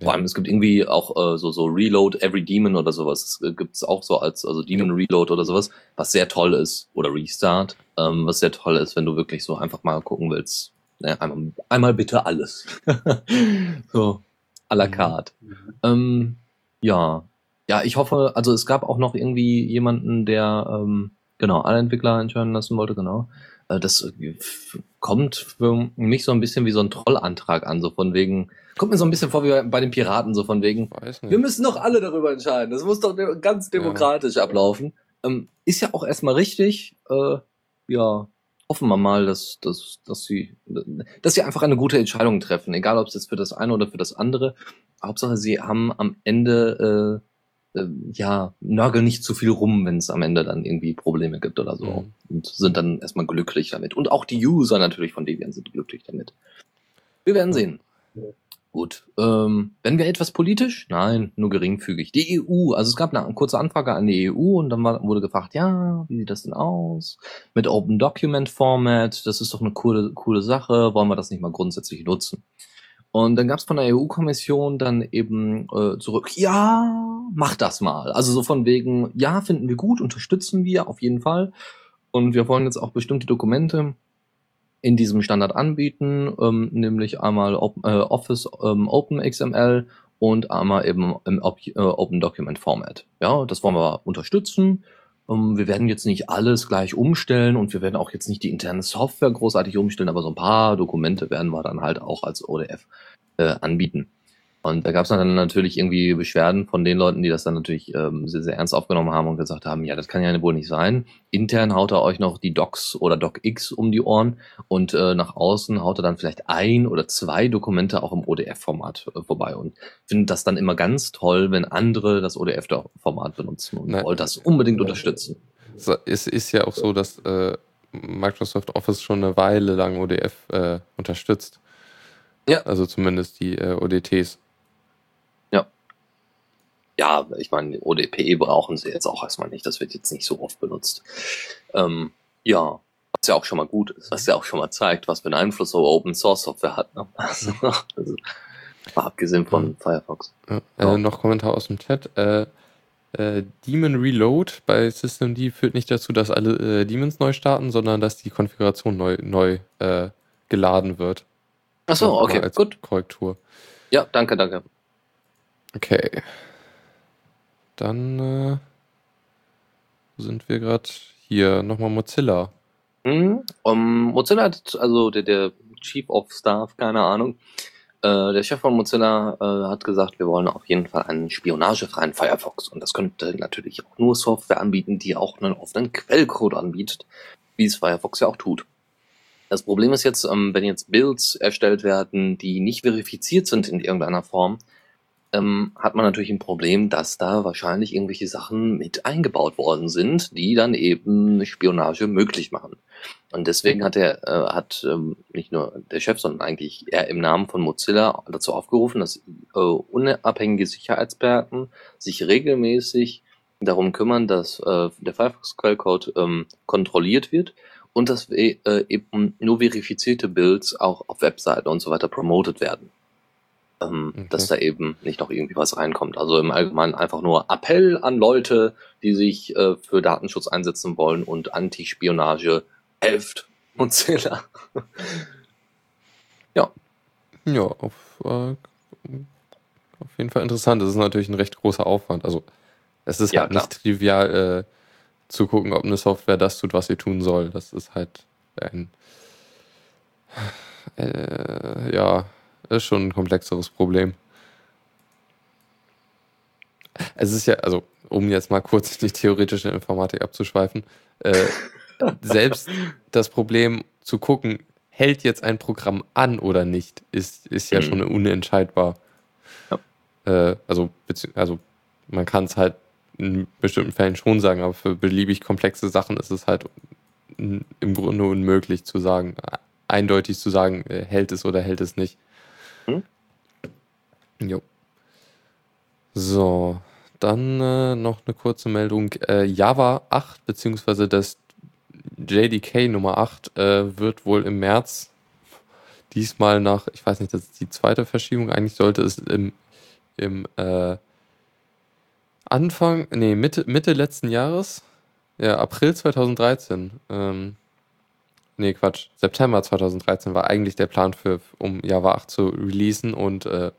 Ja. Vor allem, es gibt irgendwie auch äh, so, so Reload Every Demon oder sowas. Das äh, gibt's auch so als, also Demon Reload oder sowas, was sehr toll ist. Oder Restart, ähm, was sehr toll ist, wenn du wirklich so einfach mal gucken willst. Ne, einmal, einmal bitte alles. so, à la carte. Ähm, ja. Ja, ich hoffe, also es gab auch noch irgendwie jemanden, der ähm, genau alle Entwickler entscheiden lassen wollte, genau. Äh, das äh, kommt für mich so ein bisschen wie so ein Trollantrag an, so von wegen, kommt mir so ein bisschen vor wie bei den Piraten, so von wegen, wir müssen doch alle darüber entscheiden. Das muss doch ganz demokratisch ja. ablaufen. Ähm, ist ja auch erstmal richtig. Äh, ja, hoffen wir mal, dass, dass, dass sie, dass sie einfach eine gute Entscheidung treffen, egal ob es jetzt für das eine oder für das andere. Hauptsache, sie haben am Ende äh, äh, ja nörgeln nicht zu viel rum, wenn es am Ende dann irgendwie Probleme gibt oder so mhm. und sind dann erstmal glücklich damit. Und auch die User natürlich von Debian sind glücklich damit. Wir werden sehen. Gut. Ähm, werden wir etwas politisch? Nein, nur geringfügig. Die EU, also es gab eine kurze Anfrage an die EU und dann war, wurde gefragt, ja, wie sieht das denn aus? Mit Open Document Format, das ist doch eine coole, coole Sache, wollen wir das nicht mal grundsätzlich nutzen? Und dann gab es von der EU-Kommission dann eben äh, zurück, ja, mach das mal. Also so von wegen, ja, finden wir gut, unterstützen wir auf jeden Fall. Und wir wollen jetzt auch bestimmte Dokumente in diesem Standard anbieten, ähm, nämlich einmal Open, äh, Office ähm, Open XML und einmal eben im äh, Open Document Format. Ja, das wollen wir unterstützen. Ähm, wir werden jetzt nicht alles gleich umstellen und wir werden auch jetzt nicht die interne Software großartig umstellen, aber so ein paar Dokumente werden wir dann halt auch als ODF äh, anbieten. Und da gab es dann natürlich irgendwie Beschwerden von den Leuten, die das dann natürlich ähm, sehr, sehr ernst aufgenommen haben und gesagt haben, ja, das kann ja wohl nicht sein. Intern haut er euch noch die Docs oder DocX um die Ohren und äh, nach außen haut er dann vielleicht ein oder zwei Dokumente auch im ODF-Format äh, vorbei und findet das dann immer ganz toll, wenn andere das ODF-Format benutzen und Nein. wollt das unbedingt unterstützen. Es ist ja auch so, dass äh, Microsoft Office schon eine Weile lang ODF äh, unterstützt. Ja. Also zumindest die äh, ODTs ja, ich meine, ODP brauchen sie jetzt auch erstmal nicht. Das wird jetzt nicht so oft benutzt. Ähm, ja, was ja auch schon mal gut ist, was ja auch schon mal zeigt, was für einen Einfluss so Open Source Software hat. Ne? Also, also, abgesehen von Firefox. Ja. Äh, noch Kommentar aus dem Chat. Äh, äh, Demon Reload bei Systemd führt nicht dazu, dass alle äh, Demons neu starten, sondern dass die Konfiguration neu, neu äh, geladen wird. Achso, okay, gut. Korrektur. Ja, danke, danke. Okay. Dann äh, sind wir gerade hier nochmal Mozilla. Mhm. Um, Mozilla hat, also der, der Chief of Staff, keine Ahnung, äh, der Chef von Mozilla äh, hat gesagt, wir wollen auf jeden Fall einen spionagefreien Firefox. Und das könnte natürlich auch nur Software anbieten, die auch einen offenen Quellcode anbietet, wie es Firefox ja auch tut. Das Problem ist jetzt, ähm, wenn jetzt Builds erstellt werden, die nicht verifiziert sind in irgendeiner Form, ähm, hat man natürlich ein Problem, dass da wahrscheinlich irgendwelche Sachen mit eingebaut worden sind, die dann eben Spionage möglich machen. Und deswegen hat er, äh, hat ähm, nicht nur der Chef, sondern eigentlich er im Namen von Mozilla dazu aufgerufen, dass äh, unabhängige Sicherheitsexperten sich regelmäßig darum kümmern, dass äh, der Firefox-Quellcode ähm, kontrolliert wird und dass äh, eben nur verifizierte Builds auch auf Webseiten und so weiter promoted werden ähm, okay. dass da eben nicht noch irgendwie was reinkommt. Also im Allgemeinen einfach nur Appell an Leute, die sich äh, für Datenschutz einsetzen wollen und Antispionage helft Mozilla. ja. Ja, auf, äh, auf jeden Fall interessant. Das ist natürlich ein recht großer Aufwand. Also es ist ja, halt klar. nicht trivial äh, zu gucken, ob eine Software das tut, was sie tun soll. Das ist halt ein äh, ja ist schon ein komplexeres Problem. Es ist ja, also um jetzt mal kurz die theoretische Informatik abzuschweifen, äh, selbst das Problem zu gucken, hält jetzt ein Programm an oder nicht, ist, ist ja mhm. schon unentscheidbar. Ja. Äh, also, also man kann es halt in bestimmten Fällen schon sagen, aber für beliebig komplexe Sachen ist es halt im Grunde unmöglich zu sagen, eindeutig zu sagen, äh, hält es oder hält es nicht. Hm? Jo. So, dann äh, noch eine kurze Meldung. Äh, Java 8 bzw. das JDK Nummer 8 äh, wird wohl im März diesmal nach, ich weiß nicht, das ist die zweite Verschiebung, eigentlich sollte es im, im äh, Anfang, nee, Mitte, Mitte letzten Jahres, ja, April 2013, ähm, nee, Quatsch, September 2013 war eigentlich der Plan für, um Java 8 zu releasen und äh,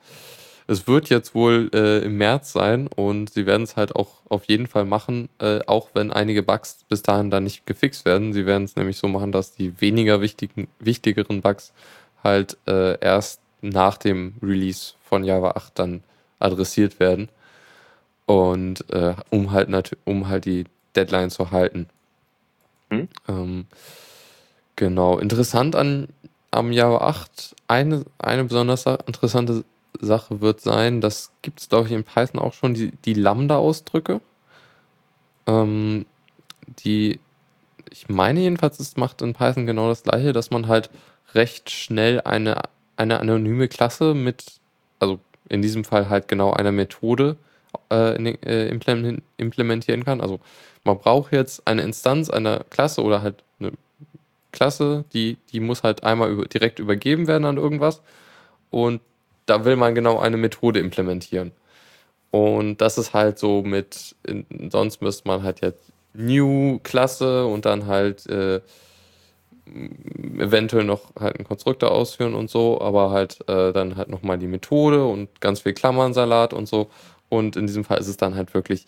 es wird jetzt wohl äh, im März sein und sie werden es halt auch auf jeden Fall machen, äh, auch wenn einige Bugs bis dahin dann nicht gefixt werden. Sie werden es nämlich so machen, dass die weniger wichtigen, wichtigeren Bugs halt äh, erst nach dem Release von Java 8 dann adressiert werden. Und äh, um halt um halt die Deadline zu halten. Hm? Ähm, genau. Interessant an am Java 8, eine, eine besonders interessante Sache wird sein, das gibt es, glaube ich, in Python auch schon, die, die Lambda-Ausdrücke. Ähm, die, ich meine jedenfalls, es macht in Python genau das gleiche, dass man halt recht schnell eine, eine anonyme Klasse mit, also in diesem Fall halt genau einer Methode äh, äh, implementieren kann. Also man braucht jetzt eine Instanz einer Klasse oder halt eine Klasse, die, die muss halt einmal über, direkt übergeben werden an irgendwas. Und da will man genau eine Methode implementieren. Und das ist halt so mit, sonst müsste man halt jetzt New Klasse und dann halt äh, eventuell noch halt einen Konstruktor ausführen und so, aber halt äh, dann halt nochmal die Methode und ganz viel Klammernsalat und so. Und in diesem Fall ist es dann halt wirklich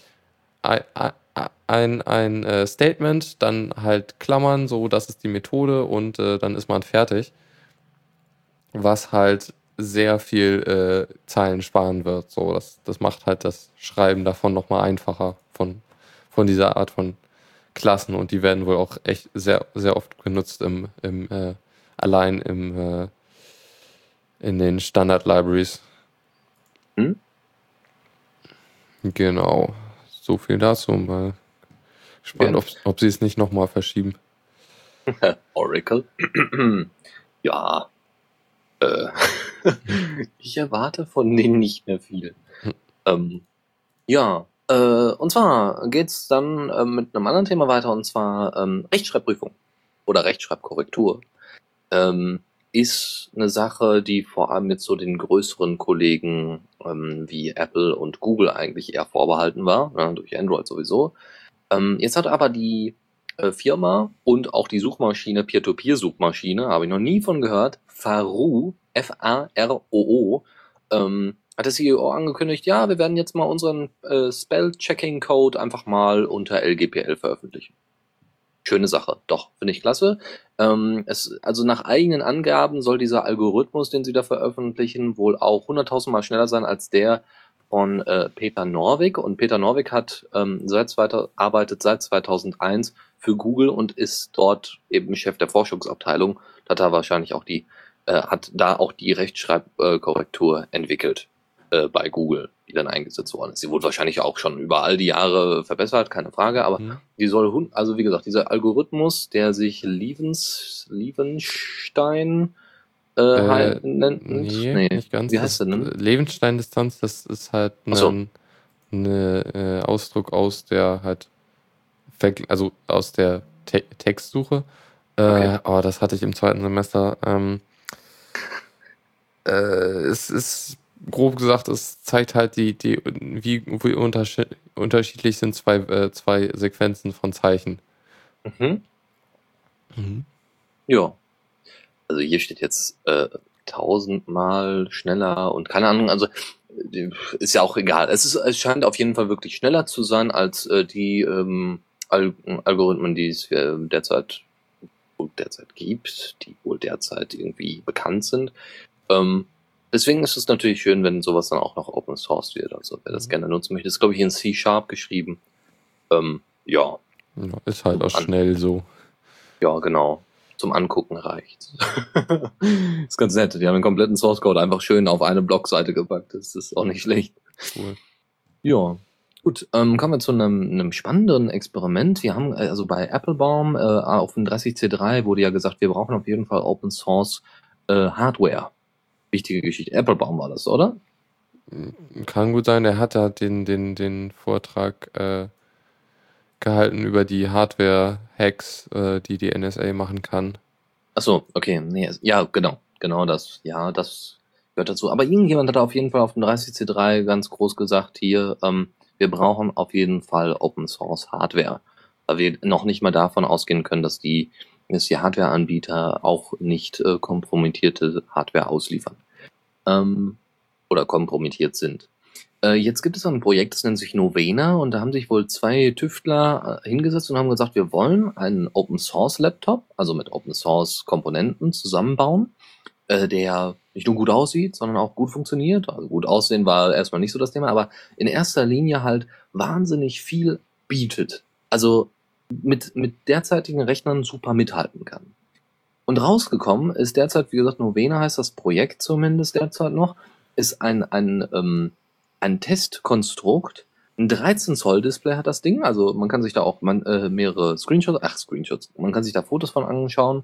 ein, ein, äh, Statement, dann halt Klammern, so das ist die Methode und äh, dann ist man fertig. Was halt sehr viel äh, Zeilen sparen wird. So, das, das macht halt das Schreiben davon nochmal einfacher von, von dieser Art von Klassen und die werden wohl auch echt sehr, sehr oft genutzt im, im äh, allein im äh, in den Standard Libraries. Hm? Genau. So viel dazu. Mal spannend, ob, ob sie es nicht nochmal verschieben. Oracle. ja, äh, ich erwarte von denen nicht mehr viel. Ähm, ja, äh, und zwar geht's dann äh, mit einem anderen Thema weiter, und zwar ähm, Rechtschreibprüfung oder Rechtschreibkorrektur. Ähm, ist eine Sache, die vor allem mit so den größeren Kollegen ähm, wie Apple und Google eigentlich eher vorbehalten war, ne, durch Android sowieso. Ähm, jetzt hat aber die äh, Firma und auch die Suchmaschine, Peer-to-Peer-Suchmaschine, habe ich noch nie von gehört, Faru, F-A-R-O-O, ähm, hat der CEO angekündigt, ja, wir werden jetzt mal unseren äh, Spell-Checking-Code einfach mal unter LGPL veröffentlichen. Schöne Sache, doch, finde ich klasse. Ähm, es, also nach eigenen Angaben soll dieser Algorithmus, den sie da veröffentlichen, wohl auch 100.000 Mal schneller sein als der von äh, Peter Norvig. Und Peter Norvig hat ähm, seit zweiter, arbeitet seit 2001 für Google und ist dort eben Chef der Forschungsabteilung. Da hat er wahrscheinlich auch die äh, hat da auch die Rechtschreibkorrektur entwickelt äh, bei Google, die dann eingesetzt worden ist. Sie wurde wahrscheinlich auch schon über all die Jahre verbessert, keine Frage, aber mhm. die soll, also wie gesagt, dieser Algorithmus, der sich Lievens, Lievenstein äh, äh, halt nennt. Nee, nee, nicht ganz. Wie heißt der denn? Levenstein-Distanz, das ist halt ein so. ne, äh, Ausdruck aus der halt, also aus der Te Textsuche. Äh, okay. Oh, das hatte ich im zweiten Semester. Ähm, äh, es ist grob gesagt, es zeigt halt die, die wie, wie unterschied unterschiedlich sind zwei, äh, zwei Sequenzen von Zeichen. Mhm. Mhm. Ja. Also hier steht jetzt äh, tausendmal schneller und keine Ahnung, also äh, ist ja auch egal. Es, ist, es scheint auf jeden Fall wirklich schneller zu sein als äh, die ähm, Al Algorithmen, die es äh, derzeit derzeit gibt, die wohl derzeit irgendwie bekannt sind. Ähm, deswegen ist es natürlich schön, wenn sowas dann auch noch Open Source wird. Also wer das gerne nutzen möchte, ist glaube ich in C Sharp geschrieben. Ähm, ja, Ja, ist halt auch schnell so. ja, genau. Zum Angucken reicht. ist ganz nett. Die haben den kompletten Source Code einfach schön auf eine Blogseite gepackt. Das ist auch nicht schlecht. Cool. Ja. Gut, ähm, kommen wir zu einem, einem spannenderen Experiment. Wir haben äh, also bei Applebaum äh, auf dem 30C3 wurde ja gesagt, wir brauchen auf jeden Fall Open Source äh, Hardware. Wichtige Geschichte. Applebaum war das, oder? Kann gut sein, er hat da den, den, den Vortrag äh, gehalten über die Hardware-Hacks, äh, die die NSA machen kann. Ach so, okay. Nee, ja, genau. Genau das. Ja, das gehört dazu. Aber irgendjemand hat auf jeden Fall auf dem 30C3 ganz groß gesagt, hier, ähm, wir brauchen auf jeden Fall Open Source Hardware. Weil wir noch nicht mal davon ausgehen können, dass die, dass die Hardware-Anbieter auch nicht äh, kompromittierte Hardware ausliefern. Ähm, oder kompromittiert sind. Äh, jetzt gibt es ein Projekt, das nennt sich Novena und da haben sich wohl zwei Tüftler äh, hingesetzt und haben gesagt, wir wollen einen Open Source Laptop, also mit Open Source Komponenten zusammenbauen, äh, der nicht nur gut aussieht, sondern auch gut funktioniert. Also gut aussehen war erstmal nicht so das Thema, aber in erster Linie halt wahnsinnig viel bietet. Also mit, mit derzeitigen Rechnern super mithalten kann. Und rausgekommen ist derzeit, wie gesagt, Novena heißt das Projekt zumindest derzeit noch, ist ein, ein, ähm, ein Testkonstrukt. Ein 13 Zoll Display hat das Ding, also man kann sich da auch man, äh, mehrere Screenshots, ach Screenshots, man kann sich da Fotos von anschauen.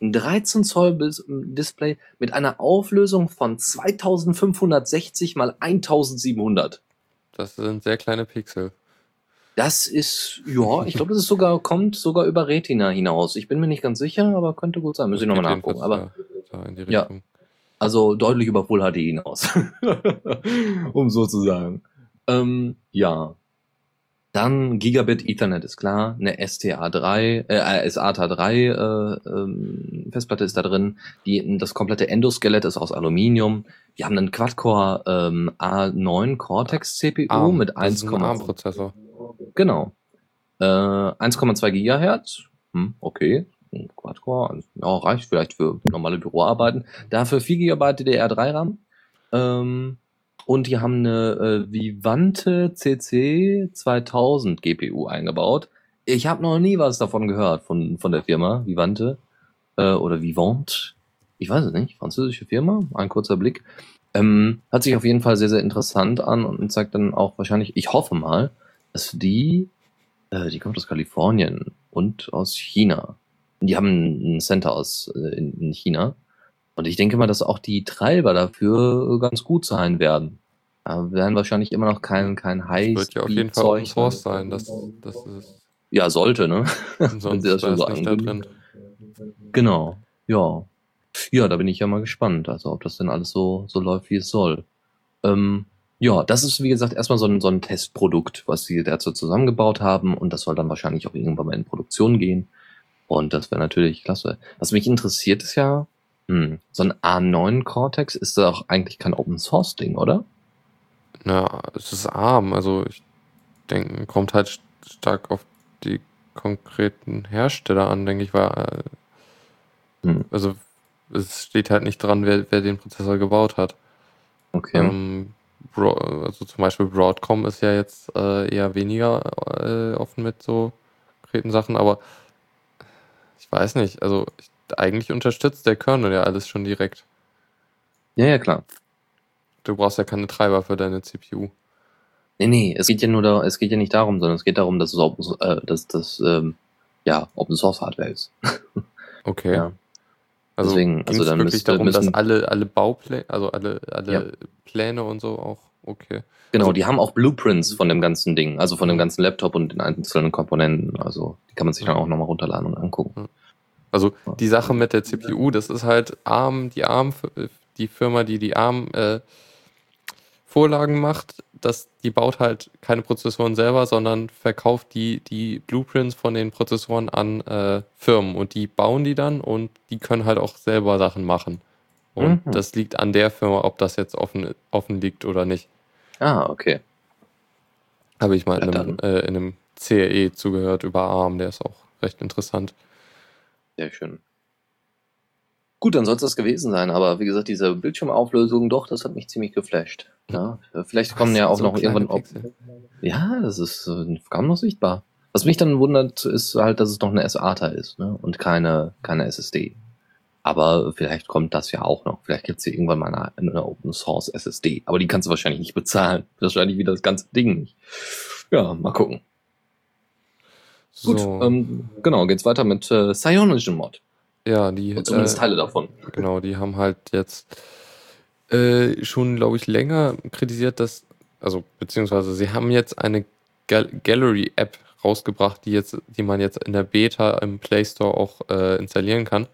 Ein 13 Zoll Display mit einer Auflösung von 2560 mal 1700. Das sind sehr kleine Pixel. Das ist, ja, ich glaube, das ist sogar, kommt sogar über Retina hinaus. Ich bin mir nicht ganz sicher, aber könnte gut sein. Muss ich nochmal nachgucken. Aber da, da Ja. Also deutlich über Full HD hinaus. um so zu sagen. Ähm, ja. Dann Gigabit Ethernet ist klar, eine STA3, äh, SATA3 äh, ähm, Festplatte ist da drin. Die, das komplette Endoskelett ist aus Aluminium. Wir haben einen Quad-Core ähm, A9 Cortex CPU ARM, mit das ist ein 1,2 ARM-Prozessor. Genau. Äh, 1,2 Gigahertz. Hm, okay. Quad-Core. also, Ja, reicht vielleicht für normale Büroarbeiten. Dafür 4 GB DDR3-RAM. Ähm, und die haben eine äh, Vivante CC 2000 GPU eingebaut. Ich habe noch nie was davon gehört von, von der Firma Vivante äh, oder Vivant. Ich weiß es nicht. Französische Firma. Ein kurzer Blick. Ähm, hat sich auf jeden Fall sehr, sehr interessant an und zeigt dann auch wahrscheinlich, ich hoffe mal, dass die, äh, die kommt aus Kalifornien und aus China. Die haben ein Center aus äh, in, in China. Und ich denke mal, dass auch die Treiber dafür ganz gut sein werden. Aber werden wahrscheinlich immer noch kein, kein High Wird ja auf jeden Fall Open Source sein. Das, das ist, Ja, sollte, ne? sonst sie das schon ist so nicht da drin. Genau. Ja. Ja, da bin ich ja mal gespannt, also ob das denn alles so, so läuft, wie es soll. Ähm, ja, das ist wie gesagt erstmal so ein, so ein Testprodukt, was sie dazu zusammengebaut haben und das soll dann wahrscheinlich auch irgendwann mal in Produktion gehen. Und das wäre natürlich klasse. Was mich interessiert ist ja, hm, so ein A9 Cortex ist doch eigentlich kein Open Source Ding, oder? Na, es ist arm. Also ich denke, kommt halt st- stark auf die konkreten Hersteller an, denke ich, weil äh, Hm, also es steht halt nicht dran, wer, wer den Prozessor gebaut hat. okay. Ähm, also zum Beispiel Broadcom ist ja jetzt äh, eher weniger äh, offen mit so konkreten Sachen, aber ich weiß nicht, also ich, eigentlich unterstützt der Kernel ja alles schon direkt. Ja, ja, klar. Du brauchst ja keine Treiber für deine CPU. Nee, nee, es geht ja nur da, es geht ja nicht darum, sondern es geht darum, dass es Open, äh, dass das ähm, ja Open Source Hardware ist. Okay. Ja. Also Deswegen, also dann wirklich müsste- darum, dass müssen- alle, alle Baupläne, also alle, alle Ja. Pläne und so auch, okay. Genau, Also- die haben auch Blueprints von dem ganzen Ding, also von dem ganzen Laptop und den einzelnen Komponenten. Also die kann man sich dann auch nochmal runterladen und angucken. Also die Sache mit der CPU, das ist halt ARM, die ARM, die Firma, die die ARM äh, Vorlagen macht, dass die baut halt keine Prozessoren selber, sondern verkauft die, die Blueprints von den Prozessoren an äh, Firmen und die bauen die dann und die können halt auch selber Sachen machen. Und Mhm. das liegt an der Firma, ob das jetzt offen, offen liegt oder nicht. Ah, okay. Habe ich mal in Ja, einem, äh, in einem CRE zugehört über ARM, der ist auch recht interessant. Sehr schön. Gut, dann soll es das gewesen sein. Aber wie gesagt, diese Bildschirmauflösung, doch, das hat mich ziemlich geflasht. Ja, vielleicht kommen ja auch so noch irgendwann. Pixel? ja, das ist äh, kaum noch sichtbar. Was mich dann wundert, ist halt, dass es noch eine SATA ist ne? und keine, keine SSD. Aber vielleicht kommt das ja auch noch. Vielleicht gibt es hier irgendwann mal eine, eine Open Source SSD. Aber die kannst du wahrscheinlich nicht bezahlen. Wahrscheinlich wieder das ganze Ding nicht. Ja, mal gucken. Gut, So, ähm, genau, geht's weiter mit äh, Cyanogen Mod. Ja, die, Und zumindest äh, Teile davon. genau, die haben halt jetzt äh, schon, glaube ich, länger kritisiert, dass, also beziehungsweise sie haben jetzt eine Gal Gallery-App rausgebracht, die jetzt, die man jetzt in der Beta im Play Store auch äh, installieren kann,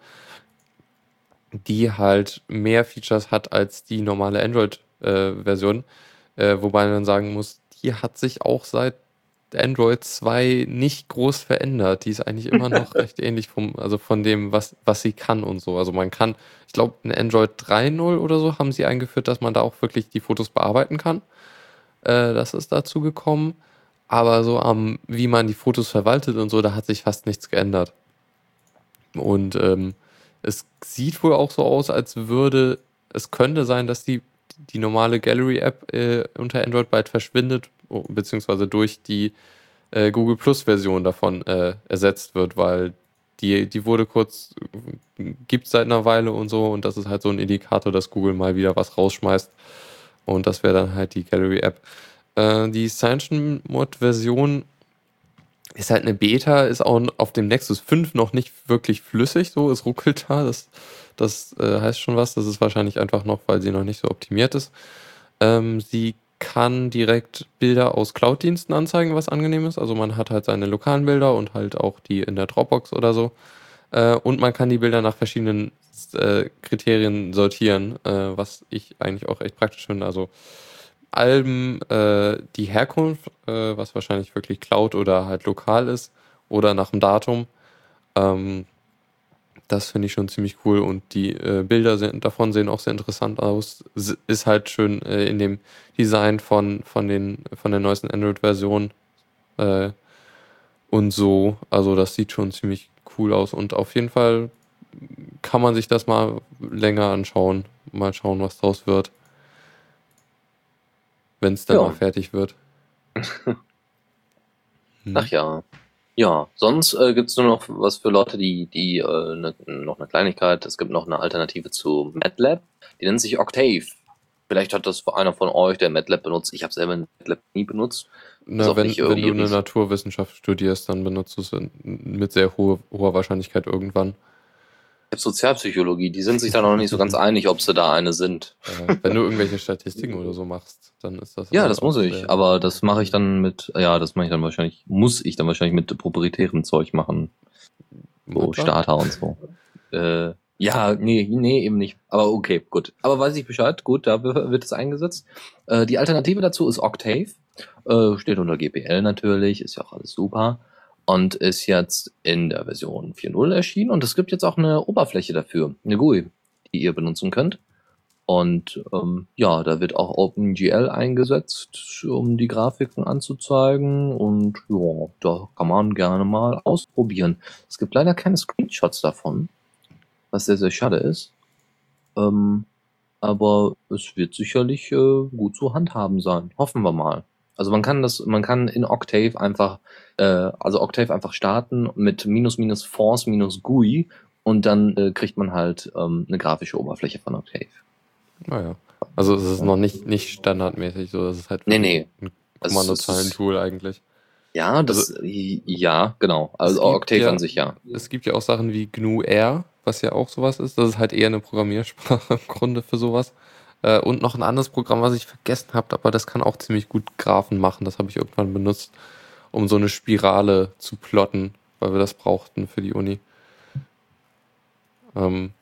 die halt mehr Features hat als die normale Android-Version, äh, wobei man sagen muss, die hat sich auch seit Android 2 nicht groß verändert. Die ist eigentlich immer noch recht ähnlich vom, also von dem, was, was sie kann und so. Also man kann, ich glaube, in Android 3.0 oder so haben sie eingeführt, dass man da auch wirklich die Fotos bearbeiten kann. Äh, das ist dazu gekommen. Aber so am, wie man die Fotos verwaltet und so, da hat sich fast nichts geändert. Und ähm, es sieht wohl auch so aus, als würde, es könnte sein, dass die, die normale Gallery-App äh, unter Android bald verschwindet, oh, beziehungsweise durch die äh, Google Plus-Version davon äh, ersetzt wird, weil die, die wurde kurz, gibt seit einer Weile und so, und das ist halt so ein Indikator, dass Google mal wieder was rausschmeißt. Und das wäre dann halt die Gallery-App. Äh, die Sanction-Mod-Version ist halt eine Beta, ist auch auf dem Nexus 5 noch nicht wirklich flüssig, so, es ruckelt da. Das, das äh, heißt schon was. Das ist wahrscheinlich einfach noch, weil sie noch nicht so optimiert ist. Ähm, sie kann direkt Bilder aus Cloud-Diensten anzeigen, was angenehm ist. Also man hat halt seine lokalen Bilder und halt auch die in der Dropbox oder so. Äh, und man kann die Bilder nach verschiedenen äh, Kriterien sortieren, äh, was ich eigentlich auch echt praktisch finde. Also Alben, äh, die Herkunft, äh, was wahrscheinlich wirklich Cloud oder halt lokal ist, oder nach dem Datum. Ähm, das finde ich schon ziemlich cool und die äh, Bilder sind, davon sehen auch sehr interessant aus. S ist halt schön äh, in dem Design von, von, den, von der neuesten Android-Version äh, und so. Also das sieht schon ziemlich cool aus und auf jeden Fall kann man sich das mal länger anschauen. Mal schauen, was draus wird. Wenn es dann Ja. mal fertig wird. Hm. Ach ja. Ja, sonst äh, gibt's nur noch was für Leute, die, die äh, ne, noch eine Kleinigkeit. Es gibt noch eine Alternative zu MATLAB. Die nennt sich Octave. Vielleicht hat das einer von euch, der MATLAB benutzt. Ich habe selber MATLAB nie benutzt. Na, wenn, nicht wenn du eine Naturwissenschaft studierst, dann benutzt du es mit sehr hohe, hoher Wahrscheinlichkeit irgendwann. Habe Sozialpsychologie. Die sind sich da noch nicht so ganz einig, ob sie da eine sind. Äh, wenn du irgendwelche Statistiken oder so machst, dann ist das. Ja, das muss ich. Aber das mache ich dann mit, ja, das mache ich dann wahrscheinlich, muss ich dann wahrscheinlich mit proprietärem Zeug machen. So. Starter und so. Äh, ja, nee, nee, eben nicht. Aber okay, gut. Aber weiß ich Bescheid, gut, da wird es eingesetzt. Äh, die Alternative dazu ist Octave. Äh, steht unter GPL natürlich, ist ja auch alles super. Und ist jetzt in der Version 4.0 erschienen. Und es gibt jetzt auch eine Oberfläche dafür, eine GUI, die ihr benutzen könnt. Und ähm, ja, da wird auch OpenGL eingesetzt, um die Grafiken anzuzeigen. Und ja, da kann man gerne mal ausprobieren. Es gibt leider keine Screenshots davon, was sehr, sehr schade ist. Ähm, aber es wird sicherlich äh, gut zu handhaben sein. Hoffen wir mal. Also man kann das, man kann in Octave einfach, äh, also Octave einfach starten mit minus minus force minus GUI und dann äh, kriegt man halt ähm, eine grafische Oberfläche von Octave. Naja. Also es ist noch nicht, nicht standardmäßig so, das ist halt Nee, nee. ein Kommandozeilen-Tool eigentlich. Ja, das, ja, genau. Also Octave ja- an sich, ja. Es gibt ja auch Sachen wie GNU-R, was ja auch sowas ist. Das ist halt eher eine Programmiersprache im Grunde für sowas. Äh, und noch ein anderes Programm, was ich vergessen habe, aber das kann auch ziemlich gut Graphen machen. Das habe ich irgendwann benutzt, um so eine Spirale zu plotten, weil wir das brauchten für die Uni. Ähm,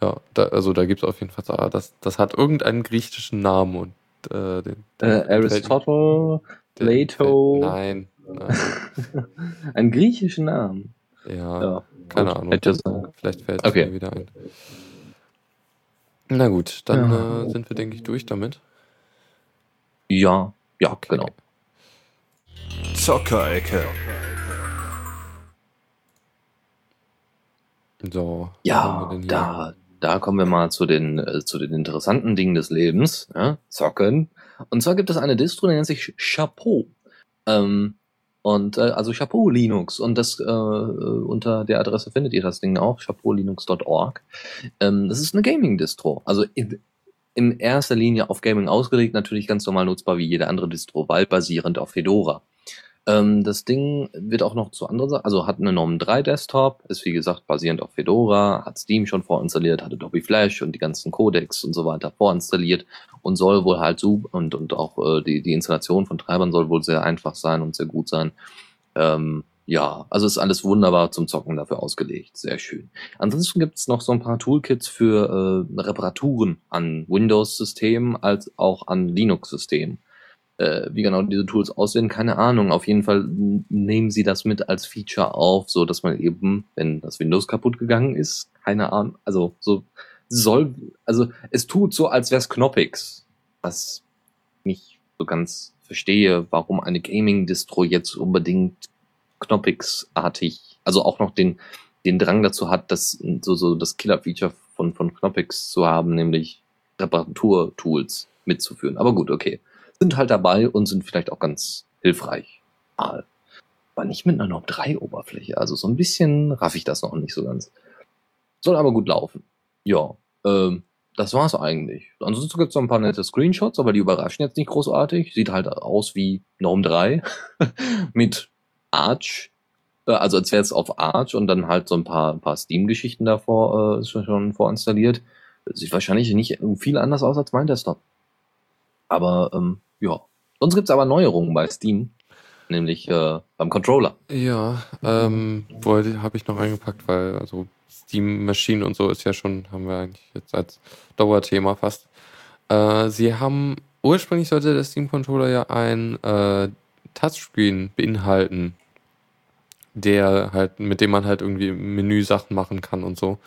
ja, da, also da gibt es auf jeden Fall, ah, das, das hat irgendeinen griechischen Namen und äh, den, Äh, den- Aristotle, den- Plato. Nein, nein. Einen griechischen Namen. Ja, Ja, keine Ahnung. Vielleicht fällt es Okay. mir wieder ein. Na gut, dann Ja. äh, sind wir, denke ich, durch damit. Ja, ja, Okay. genau. Zockerecke. So, Ja, da, da kommen wir mal zu den, äh, zu den interessanten Dingen des Lebens. Ja? Zocken. Und zwar gibt es eine Distro, die nennt sich Chapeau. Ähm, und äh, also Chapeau Linux. Und das äh, äh unter der Adresse findet ihr das Ding auch, chapeaulinux.org. Ähm, das ist eine Gaming-Distro. Also in, in erster Linie auf Gaming ausgelegt, natürlich ganz normal nutzbar wie jede andere Distro, weil basierend auf Fedora. Ähm, das Ding wird auch noch zu anderen Sachen, also hat eine Norm 3 Desktop, ist wie gesagt basierend auf Fedora, hat Steam schon vorinstalliert, hat Adobe Flash und die ganzen Codecs und so weiter vorinstalliert und soll wohl halt so und, und auch äh, die, die Installation von Treibern soll wohl sehr einfach sein und sehr gut sein. Ähm, ja, also ist alles wunderbar zum Zocken dafür ausgelegt. Sehr schön. Ansonsten gibt's noch so ein paar Toolkits für äh, Reparaturen an Windows-Systemen als auch an Linux-Systemen. Äh, wie genau diese Tools aussehen, keine Ahnung. Auf jeden Fall nehmen sie das mit als Feature auf, so dass man eben, wenn das Windows kaputt gegangen ist, keine Ahnung, also so soll, also es tut so, als wär's Knoppix, was nicht so ganz verstehe, warum eine Gaming-Distro jetzt unbedingt Knoppix-artig, also auch noch den, den Drang dazu hat, das so, so das Killer-Feature von, von Knoppix zu haben, nämlich Reparatur-Tools mitzuführen. Aber gut, okay sind halt dabei und sind vielleicht auch ganz hilfreich. Mal. Aber nicht mit einer Norm 3 Oberfläche. Also so ein bisschen raff ich das noch nicht so ganz. Soll aber gut laufen. Ja, ähm, das war's eigentlich. Ansonsten gibt's noch ein paar nette Screenshots, aber die überraschen jetzt nicht großartig. Sieht halt aus wie Norm 3 mit Arch. Äh, also als wäre es auf Arch und dann halt so ein paar, ein paar Steam-Geschichten davor äh, schon vorinstalliert. Sieht wahrscheinlich nicht viel anders aus als mein Desktop. Aber ähm, ja. Sonst gibt's aber Neuerungen bei Steam, nämlich äh, beim Controller. Ja, ähm, habe ich noch eingepackt, weil also Steam Machine und so ist ja schon, haben wir eigentlich jetzt als Dauerthema fast. Äh, sie haben ursprünglich sollte der Steam Controller ja ein äh, Touchscreen beinhalten, der halt, mit dem man halt irgendwie Menüsachen machen kann und so.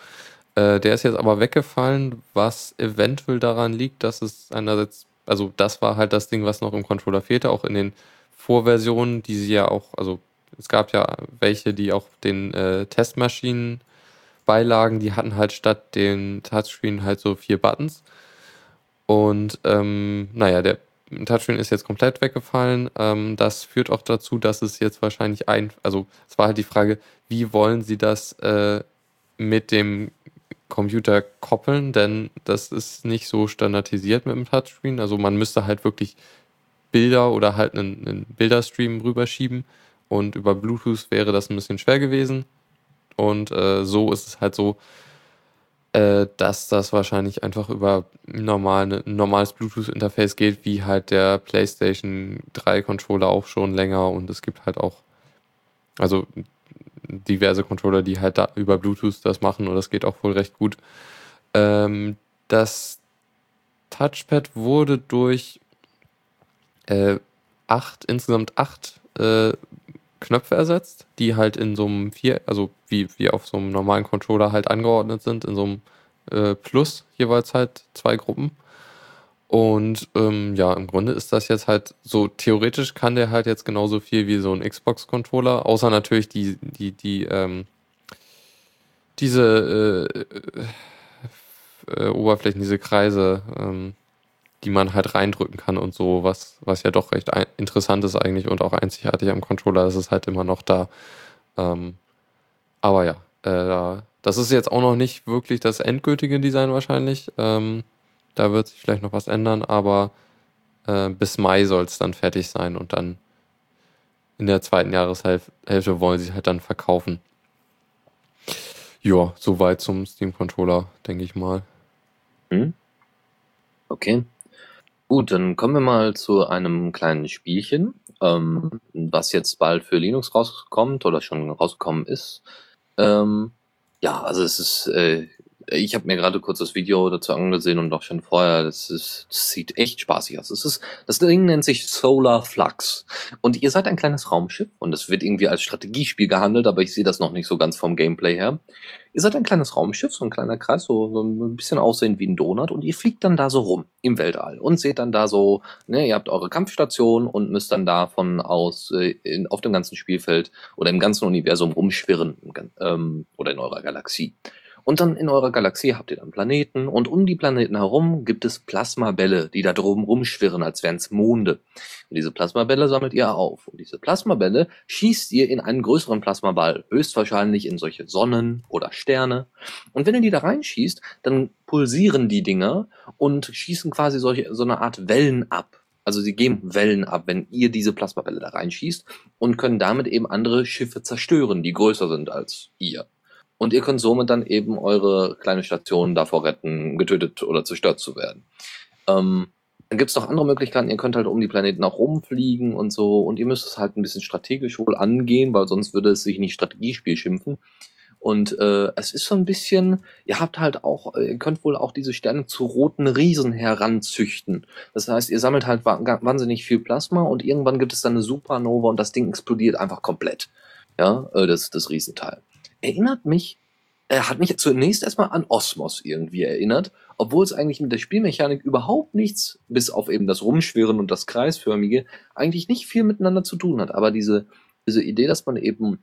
Äh, der ist jetzt aber weggefallen, was eventuell daran liegt, dass es einerseits also das war halt das Ding, was noch im Controller fehlte, auch in den Vorversionen, die sie ja auch, also es gab ja welche, die auch den äh, Testmaschinen beilagen, die hatten halt statt den Touchscreen halt so vier Buttons. Und ähm, naja, der Touchscreen ist jetzt komplett weggefallen. Ähm, das führt auch dazu, dass es jetzt wahrscheinlich ein, also es war halt die Frage, wie wollen sie das äh, mit dem Computer koppeln, denn das ist nicht so standardisiert mit dem Touchscreen. Also man müsste halt wirklich Bilder oder halt einen, einen Bilderstream rüberschieben und über Bluetooth wäre das ein bisschen schwer gewesen. Und äh, so ist es halt so, äh, dass das wahrscheinlich einfach über normal, ein normales Bluetooth-Interface geht, wie halt der PlayStation 3 Controller auch schon länger. Und es gibt halt auch, also diverse Controller, die halt da über Bluetooth das machen und das geht auch wohl recht gut. Ähm, das Touchpad wurde durch äh, acht, insgesamt acht äh, Knöpfe ersetzt, die halt in so einem vier, also wie, wie auf so einem normalen Controller halt angeordnet sind, in so einem äh, Plus jeweils halt zwei Gruppen. Und ähm, ja, im Grunde ist das jetzt halt so, theoretisch kann der halt jetzt genauso viel wie so ein Xbox-Controller, außer natürlich die, die, die, ähm, diese äh, äh, Oberflächen, diese Kreise, ähm, die man halt reindrücken kann und so, was, was ja doch recht interessant ist eigentlich und auch einzigartig am Controller, ist halt immer noch da. Ähm, aber ja, äh, das ist jetzt auch noch nicht wirklich das endgültige Design wahrscheinlich. Ähm, da wird sich vielleicht noch was ändern, aber äh, bis Mai soll es dann fertig sein und dann in der zweiten Jahreshälfte wollen sie halt dann verkaufen. Ja, soweit zum Steam Controller, denke ich mal. Hm? Okay. Gut, dann kommen wir mal zu einem kleinen Spielchen, ähm, was jetzt bald für Linux rauskommt oder schon rausgekommen ist. Ähm, ja, also es ist äh, ich habe mir gerade kurz das Video dazu angesehen und auch schon vorher. Das, ist, das sieht echt spaßig aus. Das, ist, das Ding nennt sich Solar Flux. Und ihr seid ein kleines Raumschiff und es wird irgendwie als Strategiespiel gehandelt, aber ich sehe das noch nicht so ganz vom Gameplay her. Ihr seid ein kleines Raumschiff, so ein kleiner Kreis, so, so ein bisschen aussehen wie ein Donut und ihr fliegt dann da so rum im Weltall und seht dann da so, ne, ihr habt eure Kampfstation und müsst dann davon aus äh, in, auf dem ganzen Spielfeld oder im ganzen Universum rumschwirren ähm, oder in eurer Galaxie. Und dann in eurer Galaxie habt ihr dann Planeten und um die Planeten herum gibt es Plasmabälle, die da drum rumschwirren, als wären es Monde. Und diese Plasmabälle sammelt ihr auf. Und diese Plasmabälle schießt ihr in einen größeren Plasmaball, höchstwahrscheinlich in solche Sonnen oder Sterne. Und wenn ihr die da reinschießt, dann pulsieren die Dinger und schießen quasi solche, so eine Art Wellen ab. Also sie geben Wellen ab, wenn ihr diese Plasmabälle da reinschießt und können damit eben andere Schiffe zerstören, die größer sind als ihr. Und ihr könnt somit dann eben eure kleine Station davor retten, getötet oder zerstört zu werden. Ähm, dann gibt's noch andere Möglichkeiten. Ihr könnt halt um die Planeten auch rumfliegen und so. Und ihr müsst es halt ein bisschen strategisch wohl angehen, weil sonst würde es sich nicht Strategiespiel schimpfen. Und äh, es ist so ein bisschen, ihr habt halt auch, ihr könnt wohl auch diese Sterne zu roten Riesen heranzüchten. Das heißt, ihr sammelt halt wahnsinnig viel Plasma und irgendwann gibt es dann eine Supernova und das Ding explodiert einfach komplett. Ja, äh, das, das Riesenteil. Erinnert mich, er hat mich zunächst erstmal an Osmos irgendwie erinnert, obwohl es eigentlich mit der Spielmechanik überhaupt nichts, bis auf eben das Rumschwirren und das Kreisförmige, eigentlich nicht viel miteinander zu tun hat. Aber diese, diese Idee, dass man eben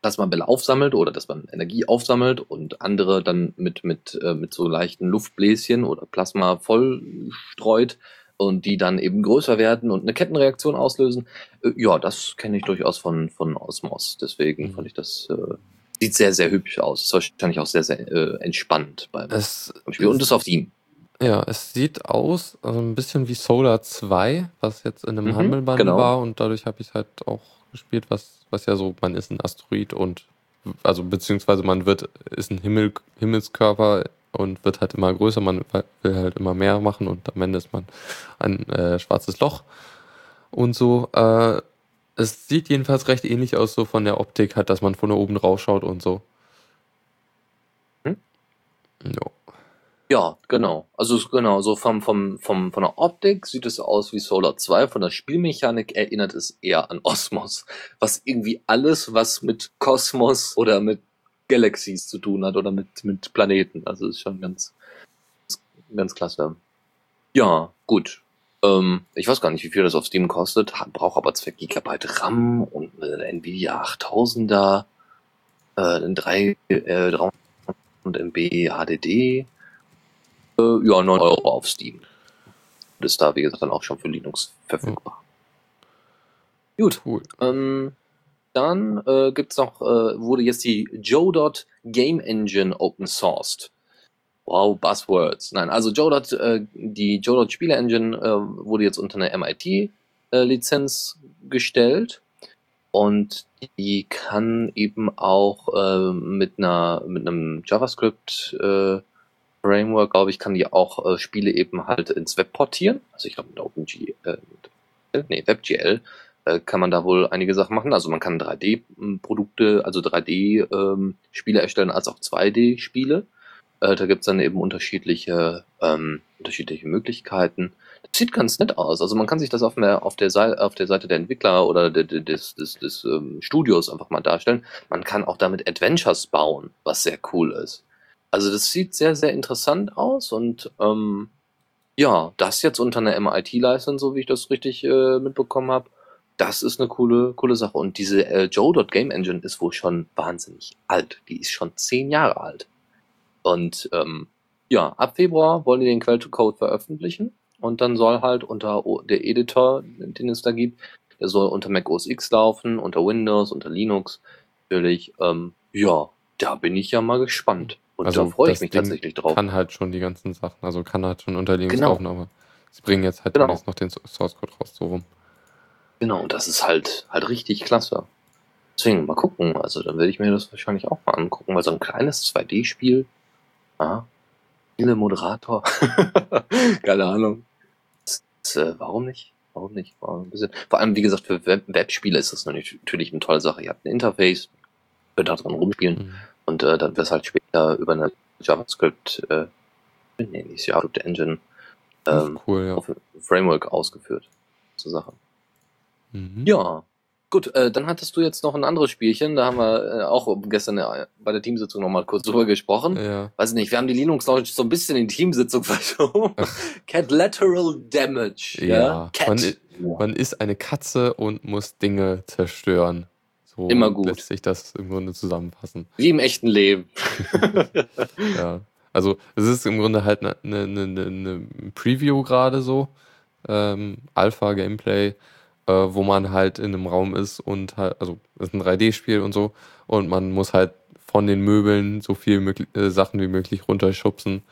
dass man Bälle aufsammelt oder dass man Energie aufsammelt und andere dann mit, mit, äh, mit so leichten Luftbläschen oder Plasma voll streut und die dann eben größer werden und eine Kettenreaktion auslösen. Äh, ja, das kenne ich durchaus von, von Osmos. Deswegen mhm. fand ich das, äh, sieht sehr, sehr hübsch aus. Ist wahrscheinlich auch sehr, sehr äh, entspannt beim, es, Spiel. Und ist auf Steam. Ja, es sieht aus also ein bisschen wie Solar 2, was jetzt in einem mhm, Hammelband genau. war und dadurch habe ich halt auch gespielt, was was ja so, man ist ein Asteroid und also beziehungsweise man wird, ist ein Himmel, Himmelskörper und wird halt immer größer, man will halt immer mehr machen und am Ende ist man ein äh, schwarzes Loch und so. Äh, es sieht jedenfalls recht ähnlich aus, so von der Optik halt, dass man von oben rausschaut und so. Hm? Jo. Ja, genau. Also genau, so vom, vom, vom, von der Optik sieht es aus wie Solar 2, von der Spielmechanik erinnert es eher an Osmos, was irgendwie alles, was mit Kosmos oder mit Galaxies zu tun hat oder mit, mit Planeten. Also ist schon ganz, ganz klasse. Ja, gut. Ähm, ich weiß gar nicht, wie viel das auf Steam kostet, braucht aber 2 GB RAM und eine Nvidia 8000er, äh, ein 3, äh, 300 MB HDD äh, ja, 9 Euro auf Steam. Und ist da, wie gesagt, dann auch schon für Linux verfügbar. Mhm. Gut. Cool. Ähm, dann äh, gibt's noch, äh, wurde jetzt die Jodot Game Engine open sourced. Wow, Buzzwords. Nein, also Jodot, äh, die Jodot Spiele Engine äh, wurde jetzt unter eine MIT-Lizenz äh, gestellt und die kann eben auch äh, mit einer mit einem JavaScript äh, Framework, glaube ich, kann die auch äh, Spiele eben halt ins Web portieren. Also ich glaube mit OpenG, äh, nee, WebGL äh, kann man da wohl einige Sachen machen. Also man kann 3D-Produkte, also 3D-Spiele ähm, erstellen als auch 2D-Spiele. Äh, da gibt's dann eben unterschiedliche, ähm, unterschiedliche Möglichkeiten. Das sieht ganz nett aus. Also man kann sich das auf der, auf der, Seite, auf der Seite der Entwickler oder des, des, des, des ähm, Studios einfach mal darstellen. Man kann auch damit Adventures bauen, was sehr cool ist. Also das sieht sehr, sehr interessant aus und ähm, ja, das jetzt unter einer MIT-License, so wie ich das richtig äh, mitbekommen habe, das ist eine coole, coole Sache. Und diese äh, Joe Game Engine ist wohl schon wahnsinnig alt. Die ist schon zehn Jahre alt. Und ähm, ja, ab Februar wollen die den Quellcode veröffentlichen und dann soll halt unter der Editor, den es da gibt, der soll unter Mac OS X laufen, unter Windows, unter Linux natürlich. Ähm, ja, da bin ich ja mal gespannt. Und also da freue ich mich Ding tatsächlich drauf. Kann halt schon die ganzen Sachen, also kann halt schon unter Linux genau. laufen, aber sie bringen jetzt halt genau. noch den Source Code raus, so rum. Genau, und das ist halt, halt richtig klasse. Deswegen mal gucken, also dann werde ich mir das wahrscheinlich auch mal angucken, weil so ein kleines 2D-Spiel, ja, Moderator, keine Ahnung. Das, äh, warum nicht? Warum nicht? Warum. Vor allem, wie gesagt, für Web Webspiele ist das natürlich eine tolle Sache. Ihr habt ein Interface, könnt da dran rumspielen. Mhm. Und äh, dann wird es halt später über eine JavaScript, äh, nee, nicht JavaScript Engine, ähm, cool, ja. Framework ausgeführt. Zur Sache. Mhm. Ja, Gut, äh, dann hattest du jetzt noch ein anderes Spielchen, da haben wir äh, auch gestern äh, bei der Teamsitzung nochmal kurz drüber gesprochen. Ja. Weiß nicht, wir haben die Linux Lounge so ein bisschen in die Teamsitzung verschoben. Cat Lateral Damage. Ja, ja? Cat. Man, man, ist eine Katze und muss Dinge zerstören. So Immer gut. lässt sich das im Grunde zusammenfassen. Wie im echten Leben. Ja. Also es ist im Grunde halt eine ne, ne, ne, ne Preview gerade so, ähm, Alpha-Gameplay, äh, wo man halt in einem Raum ist und halt, also ist ein 3D-Spiel und so, und man muss halt von den Möbeln so viel möglich, äh, Sachen wie möglich runterschubsen.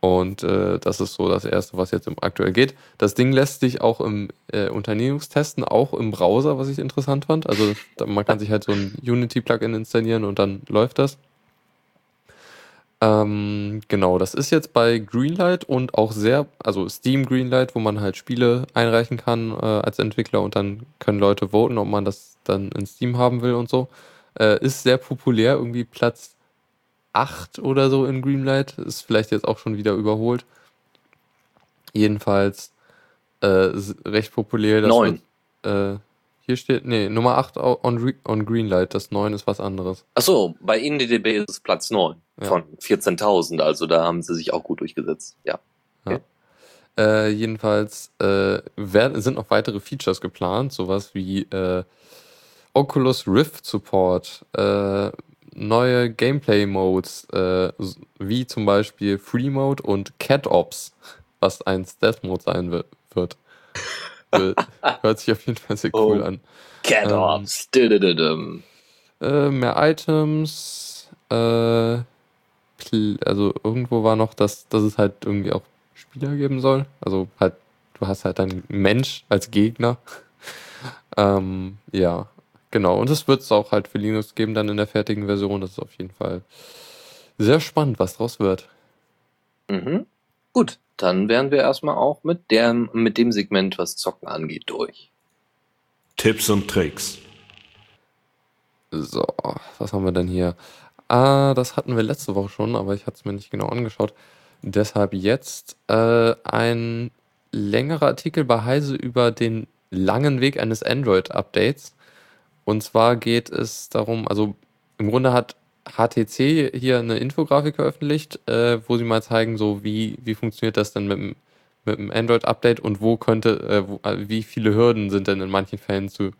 Und äh, das ist so das Erste, was jetzt aktuell geht. Das Ding lässt sich auch im äh, Unternehmens testen, auch im Browser, was ich interessant fand. Also man kann sich halt so ein Unity-Plugin installieren und dann läuft das. Ähm, genau, das ist jetzt bei Greenlight und auch sehr, also Steam Greenlight, wo man halt Spiele einreichen kann äh, als Entwickler und dann können Leute voten, ob man das dann in Steam haben will und so. Äh, ist sehr populär, irgendwie Platz 8 oder so in Greenlight. Ist vielleicht jetzt auch schon wieder überholt. Jedenfalls äh, recht populär. Das Neun. Wird, äh, hier steht, nee, Nummer 8 au- on, on Greenlight, das 9 ist was anderes. Achso, bei IndieDB ist es Platz 9 Ja. von 14.000. Also da haben sie sich auch gut durchgesetzt. Ja. Äh, jedenfalls äh, werden, sind noch weitere Features geplant, sowas wie äh, Oculus Rift Support, äh, neue Gameplay-Modes, äh, wie zum Beispiel Free Mode und Cat Ops, was ein Stealth-Mode sein wi- wird. Hört sich auf jeden Fall sehr cool Oh. an. Cat Ähm. Ops. Didididum. Äh, mehr Items, äh, also irgendwo war noch, dass, dass es halt irgendwie auch Spieler geben soll. Also halt, du hast halt einen Mensch als Gegner. ähm, ja, genau. Und es wird es auch halt für Linux geben dann in der fertigen Version. Das ist auf jeden Fall sehr spannend, was draus wird. Mhm. Gut, dann wären wir erstmal auch mit, der, mit dem Segment, was Zocken angeht, durch. Tipps und Tricks. So, was haben wir denn hier? Ah, das hatten wir letzte Woche schon, aber ich hatte es mir nicht genau angeschaut. Deshalb jetzt äh, ein längerer Artikel bei Heise über den langen Weg eines Android-Updates. Und zwar geht es darum, also im Grunde hat HTC hier eine Infografik veröffentlicht, äh, wo sie mal zeigen, so wie, wie funktioniert das denn mit dem, mit dem Android-Update und wo könnte, äh, wo, äh, wie viele Hürden sind denn in manchen Fällen zu,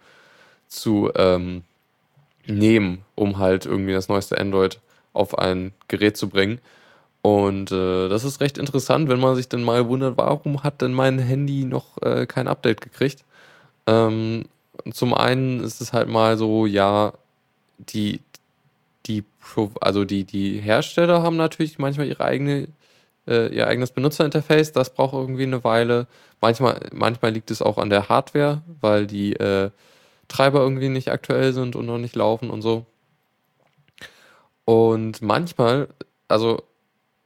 zu ähm, nehmen, um halt irgendwie das neueste Android auf ein Gerät zu bringen. Und äh, das ist recht interessant, wenn man sich dann mal wundert, warum hat denn mein Handy noch äh, kein Update gekriegt? Ähm, zum einen ist es halt mal so, ja, die, die, also die, die Hersteller haben natürlich manchmal ihre eigene, äh, ihr eigenes Benutzerinterface, das braucht irgendwie eine Weile. Manchmal, manchmal liegt es auch an der Hardware, weil die äh, Treiber irgendwie nicht aktuell sind und noch nicht laufen und so. Und manchmal, also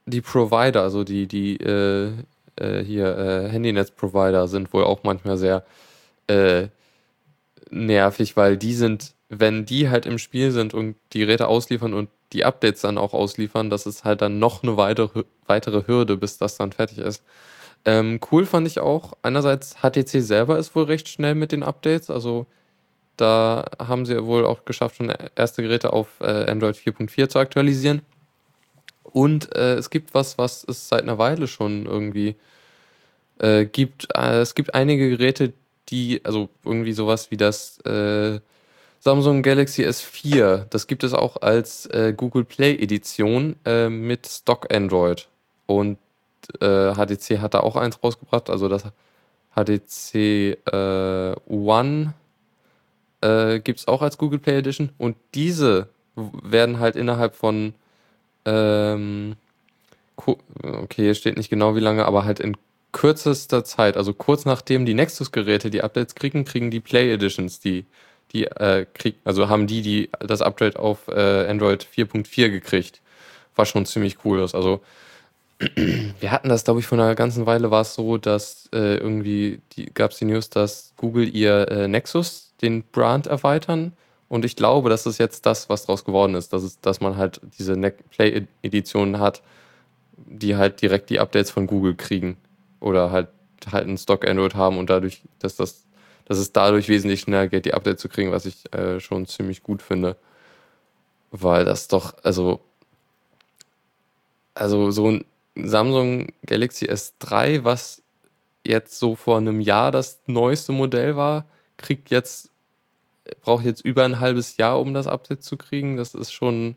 die Provider, also die, die äh, äh, hier äh, Handynetz-Provider sind wohl auch manchmal sehr äh, nervig, weil die sind, wenn die halt im Spiel sind und die Geräte ausliefern und die Updates dann auch ausliefern, das ist halt dann noch eine weitere, weitere Hürde, bis das dann fertig ist. Ähm, cool fand ich auch, einerseits HTC selber ist wohl recht schnell mit den Updates, also da haben sie wohl auch geschafft, schon erste Geräte auf äh, Android 4.4 zu aktualisieren. Und äh, es gibt was, was es seit einer Weile schon irgendwie äh, gibt. Äh, es gibt einige Geräte, die, also irgendwie sowas wie das äh, Samsung Galaxy S4, das gibt es auch als äh, Google Play Edition äh, mit Stock Android. Und äh, HTC hat da auch eins rausgebracht, also das HTC äh, One äh, gibt es auch als Google Play Edition. Und diese werden halt innerhalb von, ähm, okay, hier steht nicht genau wie lange, aber halt in kürzester Zeit, also kurz nachdem die Nexus-Geräte die Updates kriegen, kriegen die Play Editions, die, die äh, krieg, also haben die, die das Update auf äh, Android 4.4 gekriegt. Was schon ziemlich cool ist. Also wir hatten das, glaube ich, vor einer ganzen Weile war es so, dass äh, irgendwie gab es die News, dass Google ihr äh, Nexus, den Brand erweitern. Und ich glaube, das ist jetzt das, was daraus geworden ist, dass, es, dass man halt diese Ne- Play-Editionen hat, die halt direkt die Updates von Google kriegen. Oder halt halt einen Stock Android haben und dadurch, dass das, dass es dadurch wesentlich schneller geht, die Updates zu kriegen, was ich äh, schon ziemlich gut finde. Weil das doch, also, also so ein Samsung Galaxy S3, was jetzt so vor einem Jahr das neueste Modell war, kriegt jetzt braucht jetzt über ein halbes Jahr, um das Update zu kriegen. Das ist schon,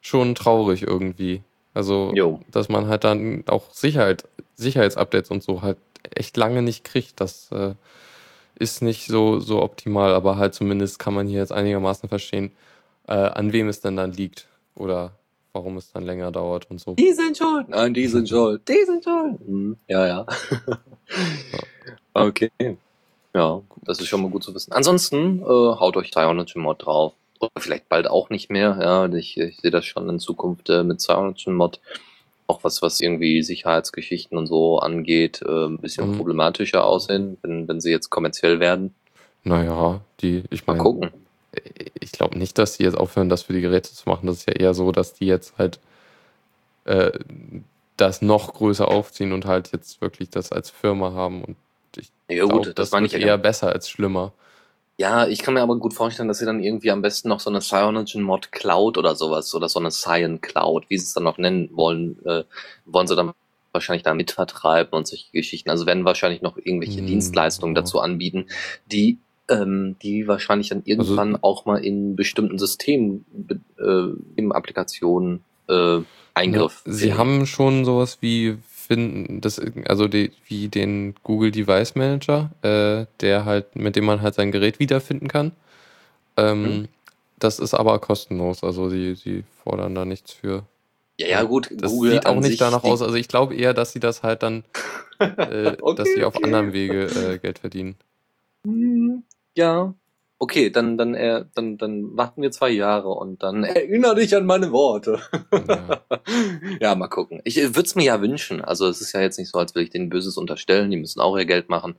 schon traurig irgendwie. Also, Jo. dass man halt dann auch Sicherheit, Sicherheitsupdates und so halt echt lange nicht kriegt. Das äh, ist nicht so, so optimal, aber halt zumindest kann man hier jetzt einigermaßen verstehen, äh, an wem es denn dann liegt oder warum es dann länger dauert und so. Die sind schuld. Nein, die sind schuld. Die sind schuld. Hm, ja, ja. okay. Ja, das ist schon mal gut zu wissen. Ansonsten äh, haut euch 300 Mod drauf. Oder vielleicht bald auch nicht mehr. Ja, ich, ich sehe das schon in Zukunft äh, mit 200 Mod. Auch was, was irgendwie Sicherheitsgeschichten und so angeht, äh, ein bisschen Mhm. problematischer aussehen, wenn, wenn sie jetzt kommerziell werden. Naja, die, ich Mal meine, gucken. ich glaube nicht, dass die jetzt aufhören, das für die Geräte zu machen. Das ist ja eher so, dass die jetzt halt äh, das noch größer aufziehen und halt jetzt wirklich das als Firma haben. Und ich Ja glaube, gut, das, das ich ja eher besser als schlimmer. Ja, ich kann mir aber gut vorstellen, dass sie dann irgendwie am besten noch so eine Cyanogen Mod Cloud oder sowas oder so eine Cyan Cloud, wie sie es dann noch nennen wollen, äh, wollen sie dann wahrscheinlich da mitvertreiben und solche Geschichten. Also werden wahrscheinlich noch irgendwelche Hm, Dienstleistungen ja. dazu anbieten, die ähm, die wahrscheinlich dann irgendwann auch mal in bestimmten Systemen, äh, in Applikationen äh, Eingriff. Ja, sie haben schon sowas wie finden, das, also die, wie den Google Device Manager, äh, der halt, mit dem man halt sein Gerät wiederfinden kann. Ähm, Mhm. Das ist aber kostenlos, also sie, sie fordern da nichts für. ja, ja gut, Das Google sieht auch nicht danach aus. Also ich glaube eher, dass sie das halt dann, äh, Okay, dass sie auf okay. anderem Wege äh, Geld verdienen. Hm, Ja. Okay, dann, dann, äh, dann, dann warten wir zwei Jahre und dann erinnere dich an meine Worte. Ja. ja, mal gucken. Ich würde es mir ja wünschen. Also es ist ja jetzt nicht so, als will ich denen Böses unterstellen. Die müssen auch ihr Geld machen.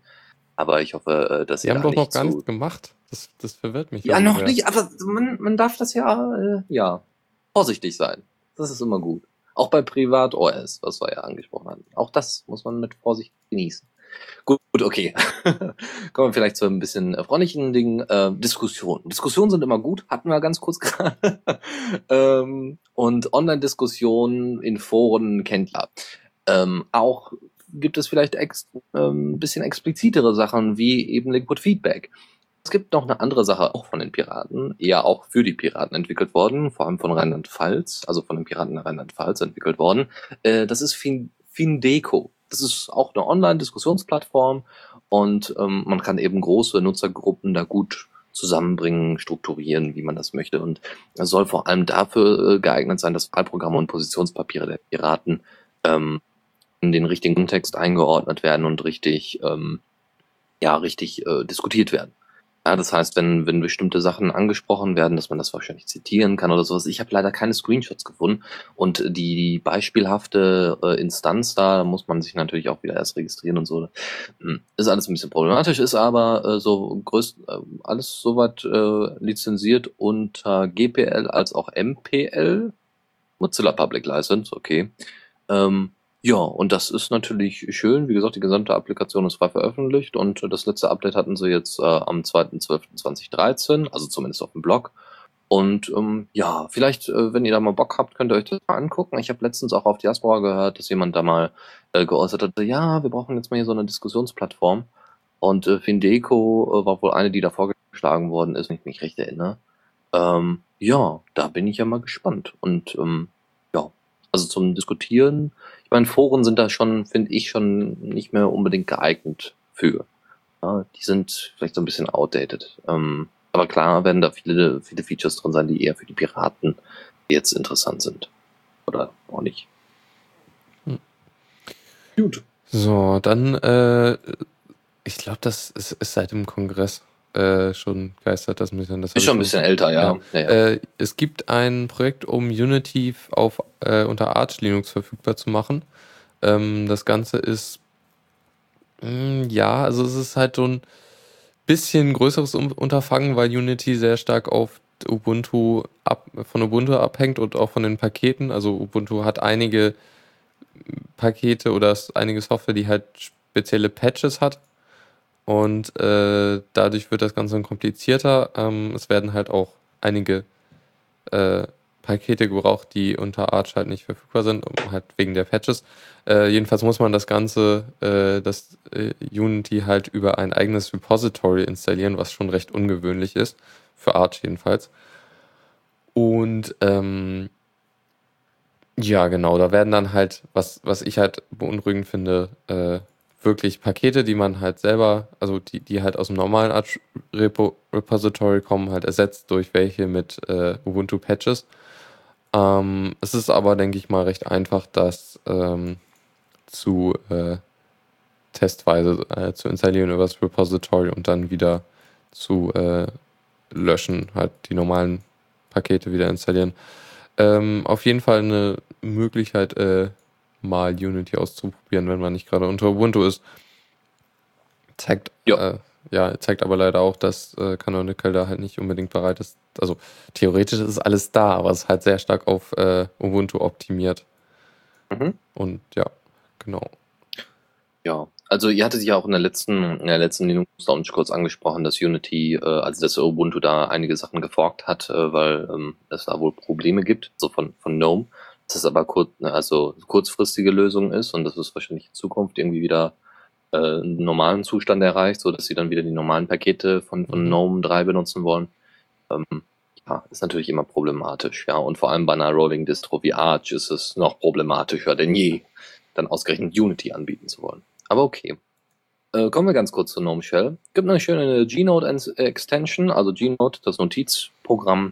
Aber ich hoffe, äh, dass sie Sie haben doch noch gar nichts gemacht. Das, das verwirrt mich. Ja, noch sehr. nicht, aber man, man darf das ja, äh, ja, vorsichtig sein. Das ist immer gut. Auch bei Privat OS, was wir ja angesprochen hatten. Auch das muss man mit Vorsicht genießen. Gut, okay. Kommen wir vielleicht zu ein bisschen freundlichen Dingen. Äh, Diskussionen. Diskussionen sind immer gut, hatten wir ganz kurz gerade. ähm, und Online-Diskussionen in Foren kennt ihr. Ähm, auch gibt es vielleicht ex ähm, ein bisschen explizitere Sachen wie eben Liquid Feedback. Es gibt noch eine andere Sache, auch von den Piraten, eher auch für die Piraten entwickelt worden, vor allem von Rheinland-Pfalz, also von den Piraten der Rheinland-Pfalz entwickelt worden. Äh, das ist fin Findeco. Das ist auch eine Online-Diskussionsplattform und ähm, man kann eben große Nutzergruppen da gut zusammenbringen, strukturieren, wie man das möchte. Und es soll vor allem dafür äh, geeignet sein, dass Wahlprogramme und Positionspapiere der Piraten ähm, in den richtigen Kontext eingeordnet werden und richtig, ähm, ja, richtig äh, diskutiert werden. Ja, das heißt, wenn, wenn bestimmte Sachen angesprochen werden, dass man das wahrscheinlich zitieren kann oder sowas. Ich habe leider keine Screenshots gefunden. Und die, die beispielhafte äh, Instanz da, da muss man sich natürlich auch wieder erst registrieren und so. Hm, Ist alles ein bisschen problematisch, ist aber äh, so größt, äh, alles soweit äh, lizenziert unter GPL als auch MPL. Mozilla Public License, okay. Ähm, ja, und das ist natürlich schön. Wie gesagt, die gesamte Applikation ist frei veröffentlicht und das letzte Update hatten sie jetzt äh, am 2.12.2013, also zumindest auf dem Blog. Und ähm, ja, vielleicht, äh, wenn ihr da mal Bock habt, könnt ihr euch das mal angucken. Ich habe letztens auch auf Diaspora gehört, dass jemand da mal äh, geäußert hat, ja, wir brauchen jetzt mal hier so eine Diskussionsplattform. Und äh, Findeco äh, war wohl eine, die da vorgeschlagen worden ist, wenn ich mich recht erinnere. Ähm, ja, da bin ich ja mal gespannt. Und ähm, ja, also zum Diskutieren, meine, Foren sind da schon, finde ich, schon nicht mehr unbedingt geeignet für. Ja, die sind vielleicht so ein bisschen outdated. Ähm, aber klar werden da viele, viele Features drin sein, die eher für die Piraten jetzt interessant sind. Oder auch nicht. Hm. Gut. So, dann, äh, ich glaube, das ist, ist seit dem Kongress äh, schon geistert, das müssen das hab Ist schon ein bisschen älter, ja. ja. ja, Äh, es gibt ein Projekt, um Unity auf, äh, unter Arch Linux verfügbar zu machen. Ähm, das Ganze ist, mh, ja, also es ist halt so ein bisschen größeres Unterfangen, weil Unity sehr stark auf Ubuntu ab, von Ubuntu abhängt und auch von den Paketen. Also Ubuntu hat einige Pakete oder einige Software, die halt spezielle Patches hat. Und äh, dadurch wird das Ganze komplizierter. Ähm, es werden halt auch einige äh, Pakete gebraucht, die unter Arch halt nicht verfügbar sind, um, halt wegen der Patches. Äh, jedenfalls muss man das Ganze, äh, das äh, Unity halt über ein eigenes Repository installieren, was schon recht ungewöhnlich ist, für Arch jedenfalls. Und ähm, ja, genau, da werden dann halt, was, was ich halt beunruhigend finde, äh, wirklich Pakete, die man halt selber, also die, die halt aus dem normalen Arch Repo Repository kommen, halt ersetzt durch welche mit äh, Ubuntu Patches. Ähm, es ist aber, denke ich mal, recht einfach, das ähm, zu äh, testweise äh, zu installieren über das Repository und dann wieder zu äh, löschen, halt die normalen Pakete wieder installieren. Ähm, auf jeden Fall eine Möglichkeit, äh, mal Unity auszuprobieren, wenn man nicht gerade unter Ubuntu ist. Zeigt, ja. Äh, ja, zeigt aber leider auch, dass äh, Canonical da halt nicht unbedingt bereit ist. Also theoretisch ist alles da, aber es ist halt sehr stark auf äh, Ubuntu optimiert. Mhm. Und ja, genau. Ja, also ihr hattet ja auch in der letzten, in der letzten Linux Lounge kurz angesprochen, dass Unity, äh, also dass Ubuntu da einige Sachen geforkt hat, äh, weil ähm, es da wohl Probleme gibt, so von, von GNOME. Dass es aber kurz, ne, also kurzfristige Lösung ist und dass es wahrscheinlich in Zukunft irgendwie wieder äh, einen normalen Zustand erreicht, so dass sie dann wieder die normalen Pakete von, von mhm. GNOME 3 benutzen wollen. Ähm, ja, ist natürlich immer problematisch, ja. Und vor allem bei einer Rolling Distro wie Arch ist es noch problematischer denn je, dann ausgerechnet Unity anbieten zu wollen. Aber okay. Äh, kommen wir ganz kurz zu GNOME Shell. Gibt eine schöne Gnote-Extension, also Gnote, das Notizprogramm,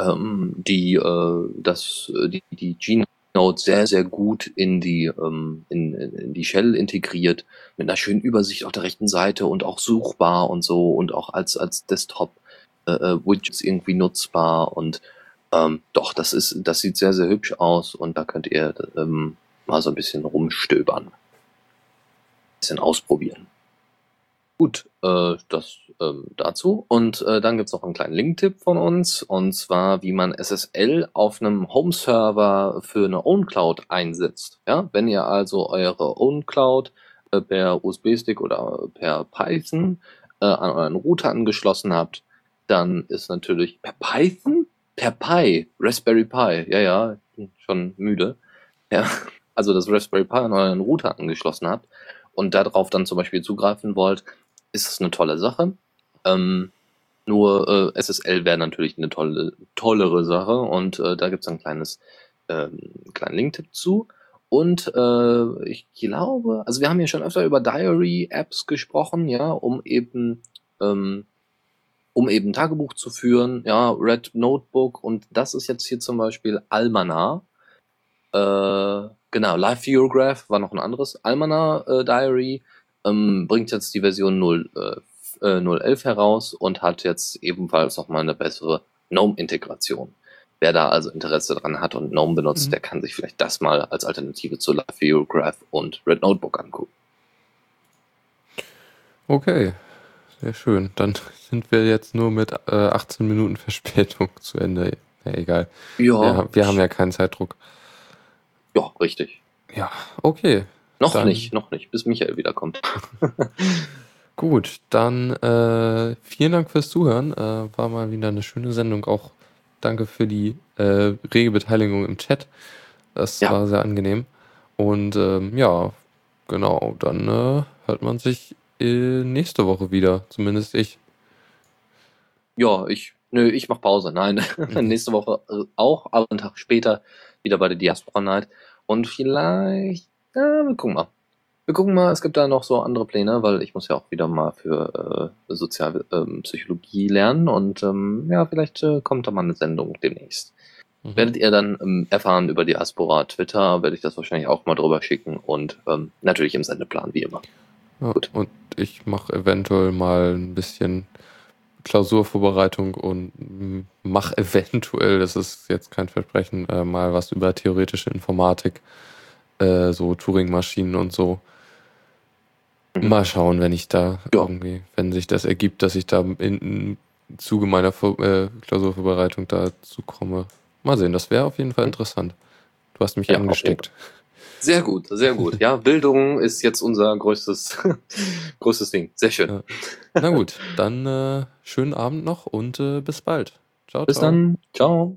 ähm, die, äh, das, die, die Gnote sehr, sehr gut in die, ähm, in, in die Shell integriert, mit einer schönen Übersicht auf der rechten Seite und auch suchbar und so und auch als, als Desktop äh, äh Widgets irgendwie nutzbar und ähm, doch, das ist, das sieht sehr, sehr hübsch aus und da könnt ihr ähm, mal so ein bisschen rumstöbern bisschen ausprobieren. Gut, äh, das ähm, dazu. Und äh, dann gibt's noch einen kleinen Link-Tipp von uns, und zwar, wie man SSL auf einem Home-Server für eine Own-Cloud einsetzt. Ja, wenn ihr also eure Own-Cloud äh, per USB-Stick oder per Python äh, an euren Router angeschlossen habt, dann ist natürlich per Python? Per Pi, Raspberry Pi, ja, ja, schon müde. Ja, also das Raspberry Pi an euren Router angeschlossen habt, und darauf dann zum Beispiel zugreifen wollt, ist es eine tolle Sache. Ähm, nur äh, SSL wäre natürlich eine tolle, tollere Sache und äh, da gibt es ein kleines ähm, kleinen Link-Tipp zu. Und äh, ich glaube, also wir haben ja schon öfter über Diary-Apps gesprochen, ja, um eben ähm, um eben Tagebuch zu führen, ja, Red Notebook und das ist jetzt hier zum Beispiel Almanar. Äh, Genau, Live Theograph war noch ein anderes. Almanar äh, Diary ähm, bringt jetzt die Version 0, äh, 011 äh, heraus und hat jetzt ebenfalls nochmal eine bessere GNOME-Integration. Wer da also Interesse dran hat und GNOME benutzt, mhm. der kann sich vielleicht das mal als Alternative zu Live Theograph und Red Notebook angucken. Okay, sehr schön. Dann sind wir jetzt nur mit äh, 18 Minuten Verspätung zu Ende. Ja, egal. Ja. Wir, wir haben ja keinen Zeitdruck. Ja, richtig. Ja, okay. Noch dann, nicht, noch nicht, bis Michael wiederkommt. Gut, dann äh, vielen Dank fürs Zuhören. Äh, war mal wieder eine schöne Sendung. Auch danke für die äh, rege Beteiligung im Chat. Das ja. war sehr angenehm. Und ähm, ja, genau, dann äh, hört man sich äh, nächste Woche wieder. Zumindest ich. Ja, ich, nö, ich mach Pause. Nein, nächste Woche äh, auch, aber einen Tag später wieder bei der Diaspora Night. Und vielleicht, ja, wir gucken mal. Wir gucken mal, es gibt da noch so andere Pläne, weil ich muss ja auch wieder mal für äh, Sozialpsychologie ähm, lernen und ähm, ja, vielleicht äh, kommt da mal eine Sendung demnächst. Mhm. Werdet ihr dann ähm, erfahren über Diaspora Twitter, werde ich das wahrscheinlich auch mal drüber schicken und ähm, natürlich im Sendeplan wie immer. Ja, Gut. Und ich mache eventuell mal ein bisschen Klausurvorbereitung und mach eventuell, das ist jetzt kein Versprechen, äh, mal was über theoretische Informatik, äh, so Turing-Maschinen und so. Mhm. Mal schauen, wenn ich da ja. irgendwie, wenn sich das ergibt, dass ich da in, in Zuge meiner Vor äh, Klausurvorbereitung dazu komme. Mal sehen, das wäre auf jeden Fall interessant. Du hast mich ja, angesteckt. Sehr gut, sehr gut. Ja, Bildung ist jetzt unser größtes, größtes Ding. Sehr schön. Ja. Na gut, dann äh, schönen Abend noch und äh, bis bald. Ciao, bis ciao. dann. Ciao.